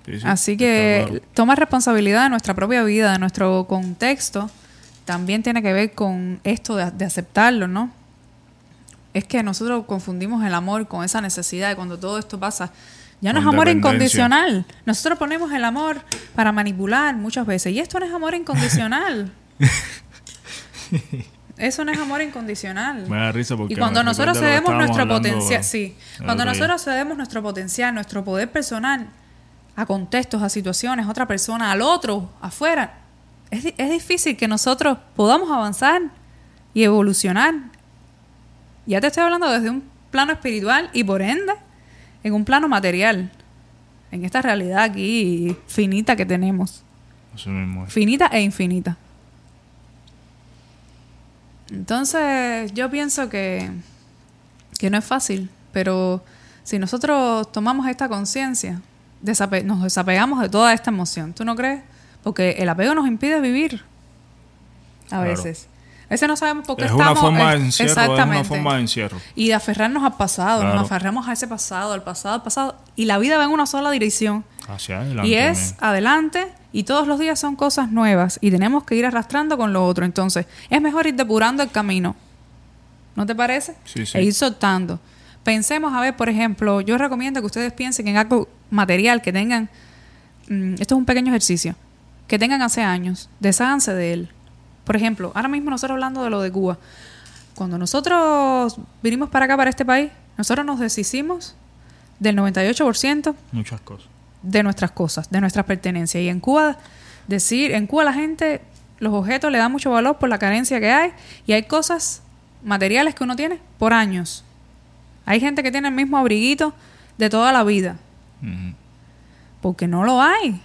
A: Sí, sí,
B: Así que
A: claro.
B: tomar responsabilidad de nuestra propia vida, de nuestro contexto, también tiene que ver con esto de, de aceptarlo, ¿no? Es que nosotros confundimos el amor con esa necesidad de cuando todo esto pasa. Ya no es amor incondicional. Nosotros ponemos el amor para manipular muchas veces. Y esto no es amor incondicional. Eso no es amor incondicional.
A: Me da risa porque
B: Y cuando nosotros cedemos nuestro potencial, sí, cuando nosotros cedemos nuestro potencial, nuestro poder personal a contextos, a situaciones, a otra persona, al otro, afuera, es, es difícil que nosotros podamos avanzar y evolucionar. Ya te estoy hablando desde un plano espiritual y por ende en un plano material. en esta realidad aquí finita que tenemos.
A: Así mismo es.
B: Finita e infinita. Entonces, yo pienso que, que no es fácil, pero si nosotros tomamos esta conciencia, desape- nos desapegamos de toda esta emoción, ¿tú no crees? Porque el apego nos impide vivir a
A: Claro.
B: veces. A veces no sabemos por qué
A: Es
B: estamos...
A: una forma de encierro, es una
B: exactamente.
A: forma de encierro.
B: Y de aferrarnos al pasado,
A: Claro.
B: nos aferramos a ese pasado, al pasado, al pasado. Y la vida va en una sola dirección.
A: Hacia adelante.
B: Y es adelante y todos los días son cosas nuevas y tenemos que ir arrastrando con lo otro. Entonces, es mejor ir depurando el camino. ¿No te parece?
A: Sí, sí.
B: E ir soltando. Pensemos, a ver, por ejemplo, yo recomiendo que ustedes piensen en algo material que tengan, mm, esto es un pequeño ejercicio, que tengan hace años, desháganse de él. Por ejemplo, ahora mismo nosotros hablando de lo de Cuba, cuando nosotros vinimos para acá, para este país, nosotros nos deshicimos del 98%
A: Muchas cosas.
B: De nuestras cosas, de nuestras pertenencias. Y en Cuba, decir, en Cuba la gente, los objetos le dan mucho valor por la carencia que hay y hay cosas materiales que uno tiene por años. Hay gente que tiene el mismo abriguito de toda la vida, porque no lo hay.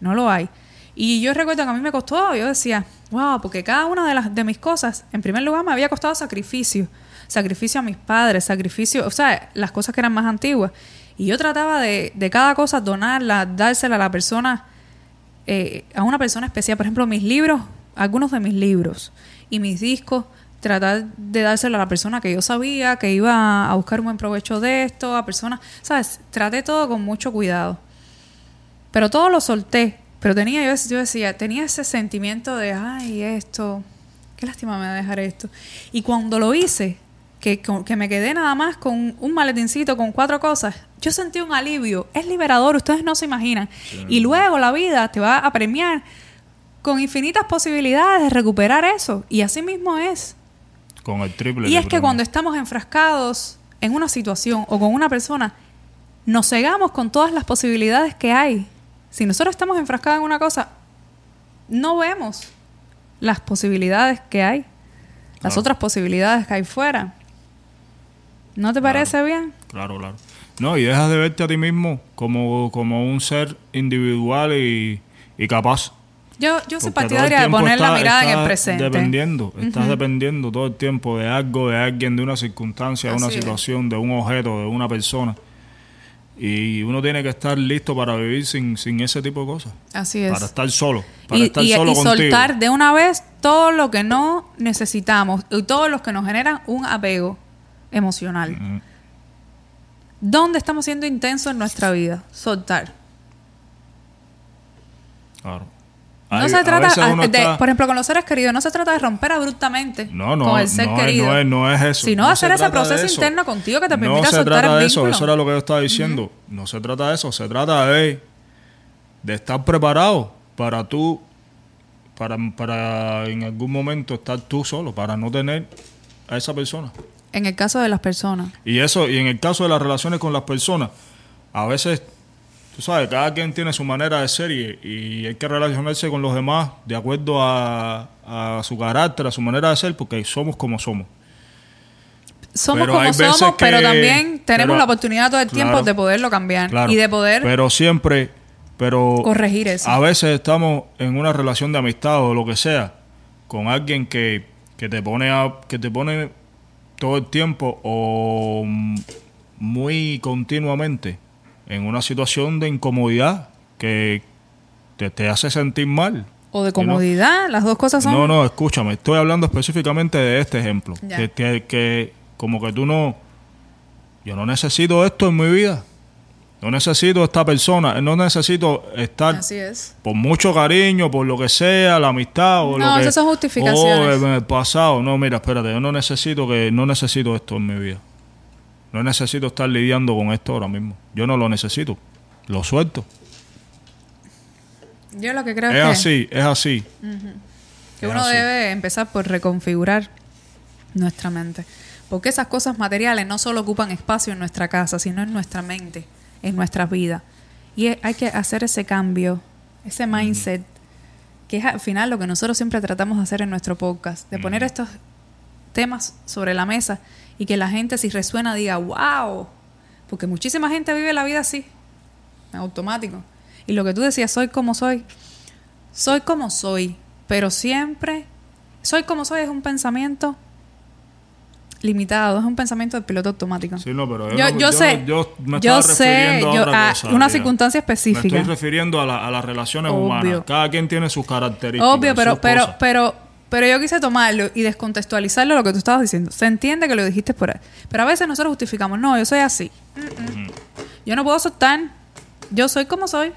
B: No lo hay. Y yo recuerdo que a mí me costó, yo decía, wow, porque cada una de, las, de mis cosas, en primer lugar, me había costado sacrificio. Sacrificio a mis padres, sacrificio, o sea, las cosas que eran más antiguas. Y yo trataba de, de cada cosa donarla, dársela a la persona, eh, a una persona especial. Por ejemplo, mis libros, algunos de mis libros y mis discos, tratar de dárselo a la persona que yo sabía que iba a buscar un buen provecho de esto, a personas, ¿sabes? Traté todo con mucho cuidado. Pero todo lo solté. Pero tenía, yo, decía, tenía ese sentimiento de, ay, esto, qué lástima me va a dejar esto. Y cuando lo hice, que, que me quedé nada más con un maletincito con cuatro cosas, yo sentí un alivio. Es liberador, ustedes no se imaginan. Y luego la vida te va a premiar con infinitas posibilidades de recuperar eso. Y así mismo es.
A: Con el triple.
B: Y es que
A: premio.
B: cuando estamos enfrascados en una situación o con una persona, nos cegamos con todas las posibilidades que hay. Si nosotros estamos enfrascados en una cosa, no vemos las posibilidades que hay, las
A: Claro.
B: otras posibilidades que hay fuera. ¿No te
A: Claro.
B: parece bien?
A: Claro, claro. No, y dejas de verte a ti mismo como, como un ser individual y, y capaz.
B: Yo, yo soy partidaria de poner la mirada en el presente.
A: Dependiendo, estás dependiendo todo el tiempo de algo, de alguien, de una circunstancia, de una
B: es.
A: situación, de un objeto, de una persona. Y uno tiene que estar listo para vivir sin, sin ese tipo de cosas.
B: Así es.
A: Para estar solo. Para
B: y,
A: estar
B: y-
A: solo
B: y
A: contigo.
B: soltar de una vez todo lo que no necesitamos y todo lo que nos generan un apego emocional. ¿Dónde estamos siendo intensos en nuestra vida? Soltar.
A: Claro.
B: No se trata, de-
A: está-
B: por ejemplo, con los seres queridos, no se trata de romper abruptamente
A: No, no,
B: con el ser
A: no, es,
B: querido,
A: no, es, no es eso.
B: sino
A: No
B: hacer
A: se
B: ese
A: trata
B: proceso
A: eso.
B: interno contigo que te
A: No
B: permita
A: se
B: soltar
A: trata
B: el
A: de eso, eso era lo que yo estaba diciendo. No se trata de eso, se trata de, de estar preparado para tú, para, para en algún momento estar tú solo, para no tener a esa persona.
B: En el caso de las personas.
A: Y eso, y en el caso de las relaciones con las personas, a veces, tú sabes, cada quien tiene su manera de ser y, y hay que relacionarse con los demás de acuerdo a, a su carácter, a su manera de ser, porque somos como somos.
B: Somos
A: Pero
B: como somos, pero
A: que-
B: también tenemos
A: pero-
B: la oportunidad todo el tiempo de poderlo cambiar
A: Claro.
B: y de poder
A: Pero siempre, pero
B: corregir eso.
A: a veces estamos en una relación de amistad o lo que sea con alguien que, que te pone a, que te pone todo el tiempo o muy continuamente en una situación de incomodidad que te, te hace sentir mal.
B: o de
A: que no-
B: comodidad, las dos cosas son...
A: No, no, escúchame, estoy hablando específicamente de este ejemplo. Que, que como que tú no, yo no necesito esto en mi vida. No necesito esta persona, no necesito estar
B: Así es.
A: por mucho cariño, por lo que sea, la amistad o
B: No,
A: lo que
B: esas son justificaciones.
A: Oh, en el pasado, no, mira, espérate, yo no necesito que no necesito esto en mi vida. No necesito estar lidiando con esto ahora mismo. Yo no lo necesito. Lo suelto.
B: Yo lo que creo
A: Es
B: que,
A: así, es así.
B: que
A: es
B: uno
A: así.
B: debe empezar por reconfigurar nuestra mente. Porque esas cosas materiales no solo ocupan espacio en nuestra casa, sino en nuestra mente, en nuestras vidas. Y es- hay que hacer ese cambio, ese mindset, que es al final lo que nosotros siempre tratamos de hacer en nuestro podcast, de poner estos temas sobre la mesa y que la gente si resuena diga, wow, porque muchísima gente vive la vida así. en automático. Y lo que tú decías, soy como soy, soy como soy, pero siempre, soy como soy es un pensamiento limitado, es un pensamiento de piloto automático.
A: Sí, no, pero
B: Yo- yo sé,
A: yo me
B: sé,
A: a otra cosa,
B: una circunstancia específica.
A: Me estoy refiriendo a, la- a las relaciones
B: Obvio.
A: humanas. Cada quien tiene sus características.
B: Obvio, pero, pero,
A: cosas.
B: pero, pero yo quise tomarlo y descontextualizarlo lo que tú estabas diciendo. Se entiende que lo dijiste por ahí. Pero a veces nosotros justificamos, no, yo soy así. Mm, mm. Yo no puedo soltar. Yo soy como soy.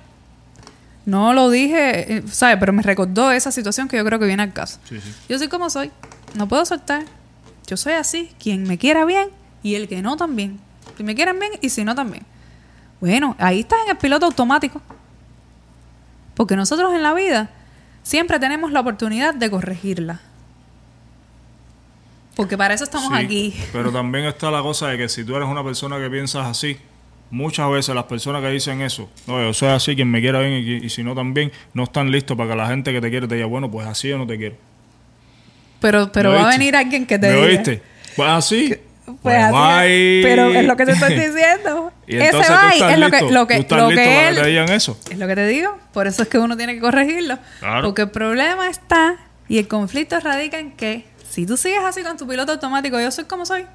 B: No lo dije, eh, ¿sabes? Pero me recordó esa situación que yo creo que viene al caso.
A: Sí, sí.
B: Yo soy como soy. No puedo soltar. Yo soy así. Quien me quiera bien y el que no también. Si me quieren bien y si no también. Bueno, ahí estás en el piloto automático. Porque nosotros en la vida siempre tenemos la oportunidad de corregirla. Porque para eso estamos
A: Sí,
B: aquí.
A: Pero también está la cosa de que si tú eres una persona que piensas así, muchas veces las personas que dicen eso, no, yo soy así, quien me quiera bien y, y si no también, no están listos para que la gente que te quiere te diga, bueno, pues así yo no te quiero.
B: Pero, pero
A: ¿Me
B: va a venir alguien que te
A: ¿Me
B: diga.
A: oíste? Pues así.
B: Pues así es.
A: bye.
B: Pero es lo que te estoy diciendo.
A: y
B: Ese bye es lo que, lo que, lo que él
A: que te digan eso.
B: Es lo que te digo. Por eso es que uno tiene que corregirlo.
A: Claro.
B: Porque el problema está y el conflicto radica en que si tú sigues así con tu piloto automático, yo soy como soy.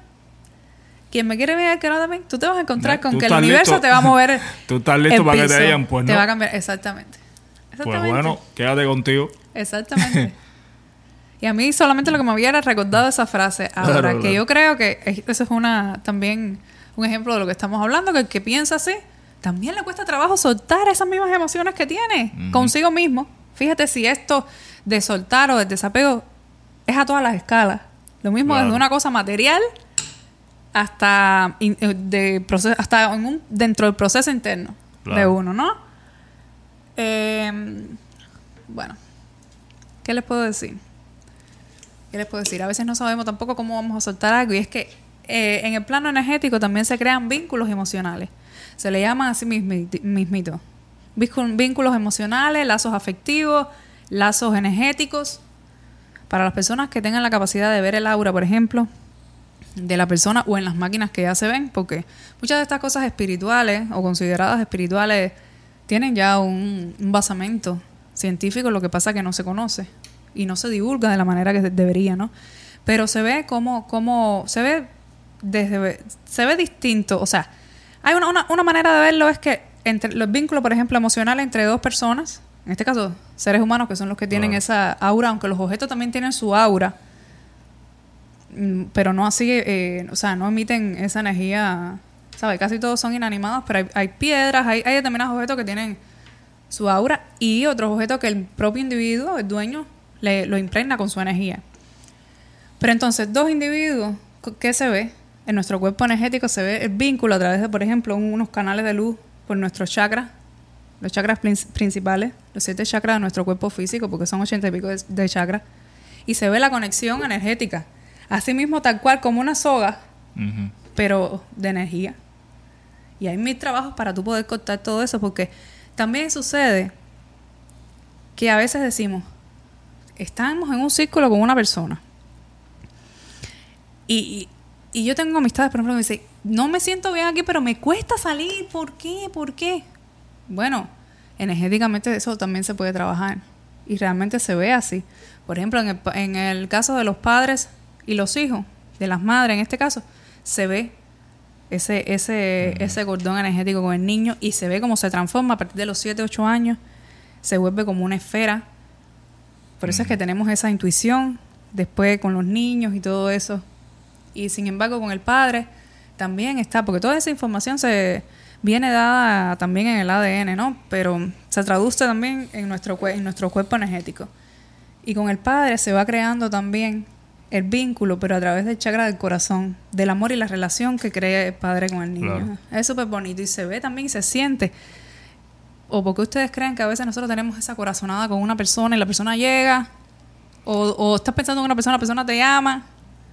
B: Quien me quiere ver que no también, tú te vas a encontrar
A: No,
B: con que el universo
A: listo.
B: te va a mover.
A: Tú estás listo
B: el
A: para que te digan, pues
B: Te
A: no.
B: va a cambiar, exactamente.
A: Pues
B: Exactamente.
A: bueno, quédate contigo.
B: Exactamente. Y a mí solamente lo que me había era recordado esa frase. Ahora,
A: Claro,
B: que
A: claro.
B: yo creo que es- eso es una también un ejemplo de lo que estamos hablando, que el que piensa así, también le cuesta trabajo soltar esas mismas emociones que tiene consigo mismo. Fíjate si esto de soltar o de desapego es a todas las escalas. Lo mismo
A: Claro.
B: desde una cosa material hasta in- eh, de proceso, hasta en un- dentro del proceso interno de uno, ¿no? Eh, bueno, ¿qué les puedo decir? ¿Qué les puedo decir? A veces no sabemos tampoco cómo vamos a soltar algo y es que eh, en el plano energético también se crean vínculos emocionales. Se le llaman así mismi- mismito. Víncu- Vínculos emocionales, lazos afectivos, lazos energéticos. Para las personas que tengan la capacidad de ver el aura, por ejemplo, de la persona o en las máquinas que ya se ven, porque muchas de estas cosas espirituales o consideradas espirituales tienen ya un, un basamento científico, lo que pasa que no se conoce y no se divulga de la manera que de- debería, ¿no? Pero se ve como, como se ve desde se ve distinto, o sea, hay una, una, una manera de verlo es que entre los vínculos, por ejemplo, emocionales entre dos personas, en este caso seres humanos que son los que tienen esa aura, aunque los objetos también tienen su aura, Mm, pero no así, eh, o sea, no emiten esa energía, ¿sabes? Casi todos son inanimados, pero hay, hay piedras, hay, hay determinados objetos que tienen su aura y otros objetos que el propio individuo, el dueño, le, lo impregna con su energía. Pero entonces, dos individuos, ¿qué se ve? En nuestro cuerpo energético se ve el vínculo a través de, por ejemplo, un- unos canales de luz por nuestros chakras, los chakras prin- principales, los siete chakras de nuestro cuerpo físico, porque son ochenta y pico de, de chakras, y se ve la conexión energética. Asimismo, tal cual como una soga, pero de energía. Y hay mil trabajos para tú poder cortar todo eso, porque también sucede que a veces decimos, estamos en un círculo con una persona. Y, y- y yo tengo amistades, por ejemplo, que me dicen, no me siento bien aquí, pero me cuesta salir. ¿Por qué? ¿Por qué? Bueno, energéticamente eso también se puede trabajar. Y realmente se ve así. Por ejemplo, en el, en el caso de los padres y los hijos, de las madres en este caso, se ve ese, ese, ese cordón energético con el niño y se ve cómo se transforma a partir de los 7, 8 años. Se vuelve como una esfera. Por eso es que tenemos esa intuición después con los niños y todo eso. Y sin embargo con el padre también está, porque toda esa información se viene dada también en el ADN, ¿no? Pero se traduce también en nuestro, en nuestro cuerpo energético. Y con el padre se va creando también el vínculo, pero a través del chakra del corazón, del amor y la relación que crea el padre con el niño.
A: Claro.
B: Es súper bonito y se ve también y se siente. ¿O porque ustedes creen que a veces nosotros tenemos esa corazonada con una persona y la persona llega? ¿O, o estás pensando en una persona, la persona te llama?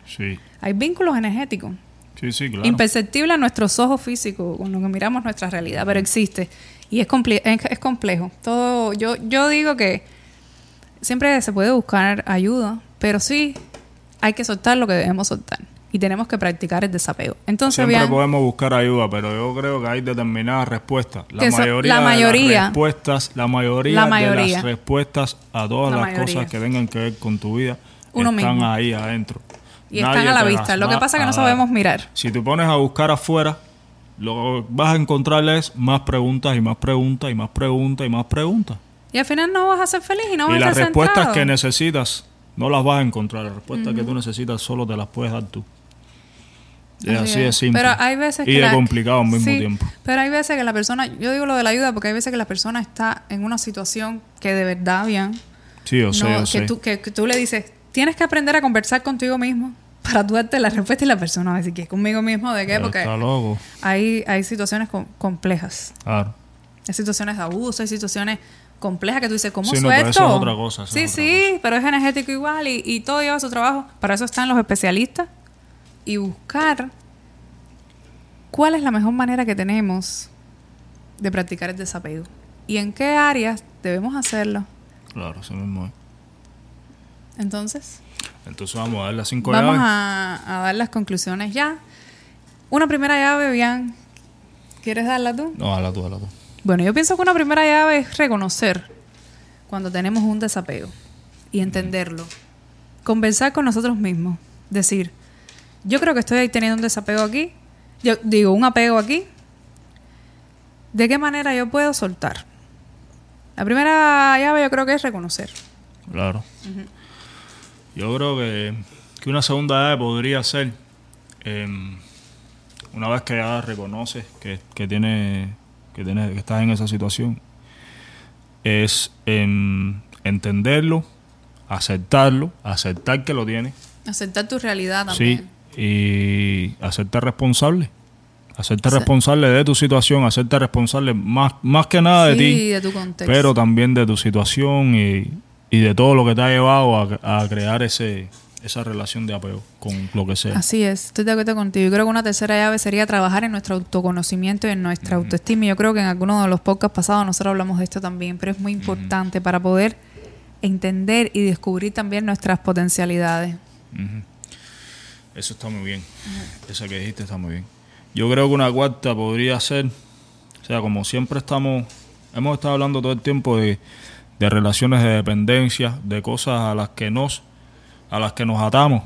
A: Sí,
B: Hay vínculos energéticos.
A: sí, sí, claro.
B: Imperceptible a nuestros ojos físicos, con lo que miramos nuestra realidad, pero existe. Y es, comple- es, es complejo. Todo, yo, yo digo que siempre se puede buscar ayuda, pero sí hay que soltar lo que debemos soltar. Y tenemos que practicar el desapego. Entonces,
A: Siempre podemos buscar ayuda, pero yo creo que hay determinadas respuestas. La
B: Que
A: mayoría,
B: la
A: de las respuestas, la mayoría,
B: La
A: de las respuestas a todas
B: La
A: las
B: mayoría.
A: cosas que tengan que ver con tu vida
B: Uno
A: están
B: mismo.
A: ahí adentro.
B: y
A: Nadie
B: están a la vista.
A: las
B: Lo que pasa es que no sabemos mirar.
A: Si te pones a buscar afuera, lo que vas a encontrar es más preguntas y más preguntas y más preguntas y más preguntas.
B: Y al final no vas a ser feliz y no vas
A: y
B: a
A: las
B: estar
A: respuestas
B: centrado.
A: que necesitas no las vas a encontrar. Las respuestas que tú necesitas solo te las puedes dar tú. Es así,
B: es.
A: simple.
B: Pero hay veces
A: y
B: que la-
A: complicado al mismo
B: Sí,
A: tiempo.
B: Pero hay veces que la persona, yo digo lo de la ayuda porque hay veces que la persona está en una situación que de verdad, bien,
A: Sí, yo sé,
B: no,
A: yo
B: que,
A: sé.
B: Tú, que, que tú le dices, tienes que aprender a conversar contigo mismo para tú darte la respuesta y la persona va a decir que es conmigo mismo, ¿de qué?
A: Pero
B: Porque
A: Está loco.
B: hay, hay situaciones com- complejas,
A: Claro.
B: hay situaciones de abuso, hay situaciones complejas que tú dices, ¿cómo
A: Sí, no, eso es otra cosa, eso
B: sí,
A: es otra
B: sí, pero es energético igual y, y todo lleva su trabajo. Para eso están los especialistas y buscar cuál es la mejor manera que tenemos de practicar el desapego y en qué áreas debemos hacerlo.
A: Claro, así mismo es.
B: Entonces,
A: Entonces vamos a dar las cinco
B: vamos
A: llaves.
B: a, a dar las conclusiones ya. Una primera llave, bien. ¿Quieres darla tú?
A: No, dala tú, dala tú.
B: Bueno, yo pienso que una primera llave es reconocer cuando tenemos un desapego y entenderlo. Conversar con nosotros mismos. Decir, yo creo que estoy ahí teniendo un desapego aquí. Yo digo, un apego aquí. ¿De qué manera yo puedo soltar? La primera llave yo creo que es reconocer.
A: Claro. Yo creo que, que una segunda llave podría ser, em, una vez que ya reconoces que, que, tiene, que, tiene, que estás en esa situación, es em, entenderlo, aceptarlo, aceptar que lo tienes,
B: Aceptar tu realidad
A: sí,
B: también.
A: Y hacerte responsable. Hacerte responsable de tu situación, hacerte responsable más, más que nada de
B: Sí,
A: ti,
B: de tu contexto.
A: pero también de tu situación y, y de todo lo que te ha llevado a, a crear ese, esa relación de apego con lo que sea.
B: Así es, estoy de acuerdo contigo. Yo creo que una tercera llave sería trabajar en nuestro autoconocimiento y en nuestra autoestima. Y Yo creo que en algunos de los podcasts pasados nosotros hablamos de esto también, pero es muy importante para poder entender y descubrir también nuestras potencialidades.
A: Ujú. Eso está muy bien. Esa que dijiste está muy bien. Yo creo que una cuarta podría ser, o sea, como siempre estamos, hemos estado hablando todo el tiempo de, de relaciones de dependencia, de cosas a las que nos, a las que nos atamos.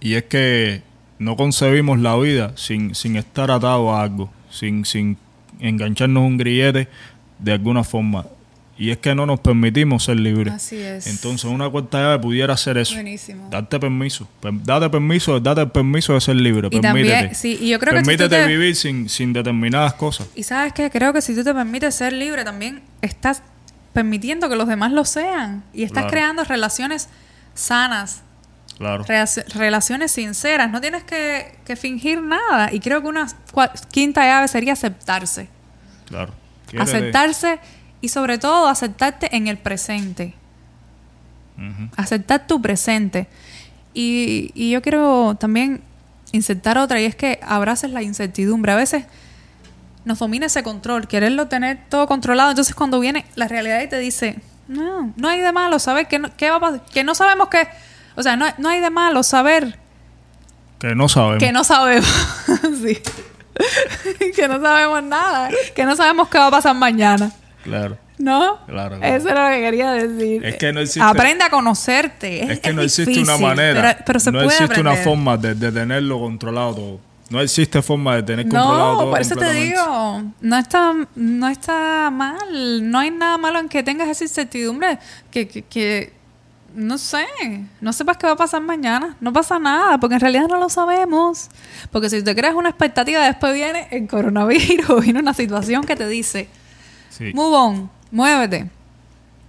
A: Y es que no concebimos la vida sin, sin estar atado a algo, sin, sin engancharnos un grillete de alguna forma. Y es que no nos permitimos ser libres.
B: Así es.
A: Entonces una cuarta llave pudiera ser eso.
B: Buenísimo.
A: Darte permiso. Per- Date permiso, date el permiso de ser libre.
B: Y
A: Permítete.
B: también, sí, y yo creo que si
A: Permítete
B: te-
A: vivir sin, sin determinadas cosas.
B: Y sabes que creo que si tú te permites ser libre, también estás permitiendo que los demás lo sean. Y estás
A: Claro.
B: creando relaciones sanas,
A: Claro.
B: Relaciones sinceras, no tienes que, que fingir nada. Y creo que una quinta llave sería aceptarse.
A: Claro. Quiérete.
B: Aceptarse y sobre todo aceptarte en el presente. Aceptar tu presente. Y, y yo quiero también insertar otra y es que abraces la incertidumbre. A veces nos domina ese control, quererlo tener todo controlado. Entonces cuando viene la realidad y te dice, no, no hay de malo saber que no, qué va a pasar, que no sabemos qué, o sea, no, no hay de malo saber
A: Que no sabemos.
B: que no sabemos. sí. que no sabemos nada. Que no sabemos qué va a pasar mañana.
A: Claro.
B: ¿No?
A: Claro, claro.
B: Eso es lo que quería decir.
A: Es que no existe-
B: Aprende a conocerte. Es,
A: Es que
B: es
A: no existe
B: difícil,
A: una manera.
B: Pero, pero se
A: no
B: puede
A: existe una forma de, de tenerlo controlado todo. No existe forma de tener controlado
B: No,
A: todo.
B: por eso te digo, no está, no está mal, no hay nada malo en que tengas esa incertidumbre, que, que, que, no sé, no sepas qué va a pasar mañana, no pasa nada, porque en realidad no lo sabemos, porque si te creas una expectativa, después viene el coronavirus, viene una situación que te dice,
A: Sí.
B: move on, muévete.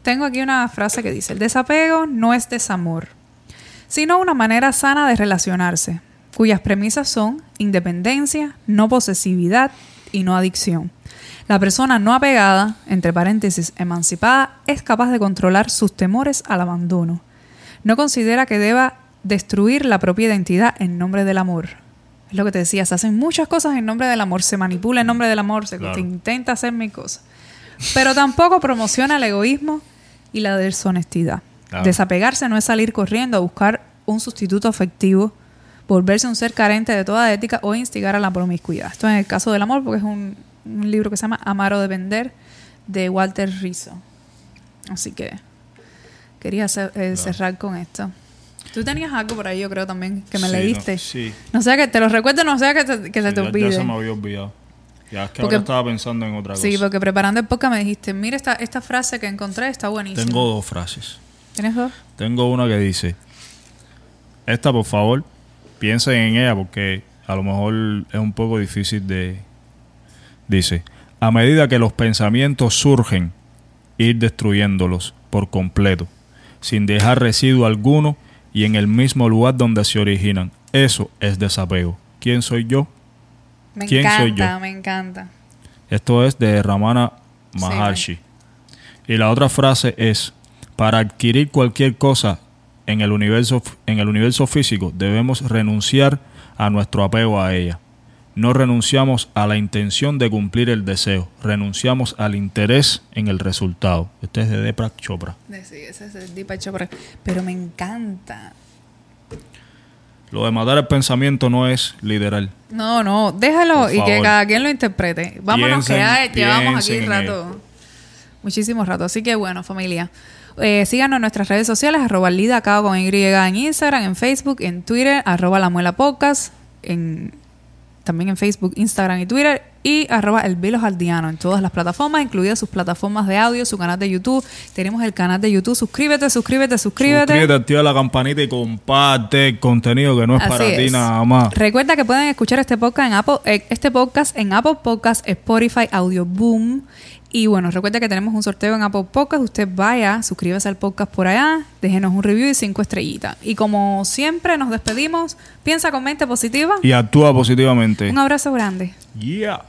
B: Tengo aquí una frase que dice, el desapego no es desamor, sino una manera sana de relacionarse, cuyas premisas son independencia, no posesividad y no adicción. La persona no apegada, entre paréntesis, emancipada, es capaz de controlar sus temores al abandono. No considera que deba destruir la propia identidad en nombre del amor. Es lo que te decía, se hacen muchas cosas en nombre del amor, se manipula en nombre del amor, se
A: Claro.
B: se intenta hacer mil cosas. Pero tampoco promociona el egoísmo y la deshonestidad.
A: Claro.
B: Desapegarse no es salir corriendo a buscar un sustituto afectivo volverse un ser carente de toda ética o instigar a la promiscuidad. Esto en el caso del amor, porque es un, un libro que se llama Amar o Depender de Walter Rizzo. Así que quería eh, cerrar con esto. Tú tenías algo por ahí, yo creo también, que me
A: Sí,
B: leíste.
A: no, sí.
B: No sea que te lo recuerdo, no sea que, te- que se
A: Sí,
B: te
A: ya-
B: olvide.
A: Ya se me había olvidado. Ya es que
B: Porque-
A: ahora estaba pensando en otra cosa.
B: Sí, porque preparando el podcast me dijiste, mira esta, esta frase que encontré, está buenísima.
A: Tengo dos frases.
B: ¿Tienes dos?
A: Tengo una que dice, esta por favor, piensen en ella porque a lo mejor es un poco difícil de... Dice, a medida que los pensamientos surgen, ir destruyéndolos por completo, sin dejar residuo alguno y en el mismo lugar donde se originan. Eso es desapego. ¿Quién soy yo?
B: Me
A: ¿Quién
B: encanta,
A: soy yo?
B: me encanta.
A: Esto es de Ramana
B: Sí,
A: Maharshi. y la otra frase es, para adquirir cualquier cosa en el universo en el universo físico debemos renunciar a nuestro apego a ella. No renunciamos a la intención de cumplir el deseo, renunciamos al interés en el resultado. Este es de Deepak Chopra.
B: De- Sí, ese es el Deepak Chopra. Pero me encanta.
A: Lo de matar el pensamiento no es liderar.
B: No, no, déjalo y que cada quien lo interprete. Vámonos, que
A: Piensen-
B: ya llevamos aquí rato. Muchísimo rato. Así que bueno, familia. Eh, síganos en nuestras redes sociales, arroba Lida Cao con Y en Instagram, en Facebook, en Twitter, arroba La Muela Podcast, en, también en Facebook, Instagram y Twitter, y arroba El Vilos Aldiano en todas las plataformas, incluidas sus plataformas de audio, su canal de YouTube. Tenemos el canal de YouTube. Suscríbete, suscríbete, suscríbete.
A: Suscríbete, activa la campanita y comparte el contenido que no es
B: Así
A: para ti
B: es.
A: nada más.
B: Recuerda que pueden escuchar este podcast en Apple, eh, este podcast en Apple Podcast, Spotify, Audio Boom. Y bueno, recuerda que tenemos un sorteo en Apple Podcast. Usted vaya, suscríbase al podcast por allá, déjenos un review y cinco estrellitas. Y como siempre, nos despedimos. Piensa con mente positiva.
A: Y actúa positivamente.
B: Un abrazo grande.
A: Yeah.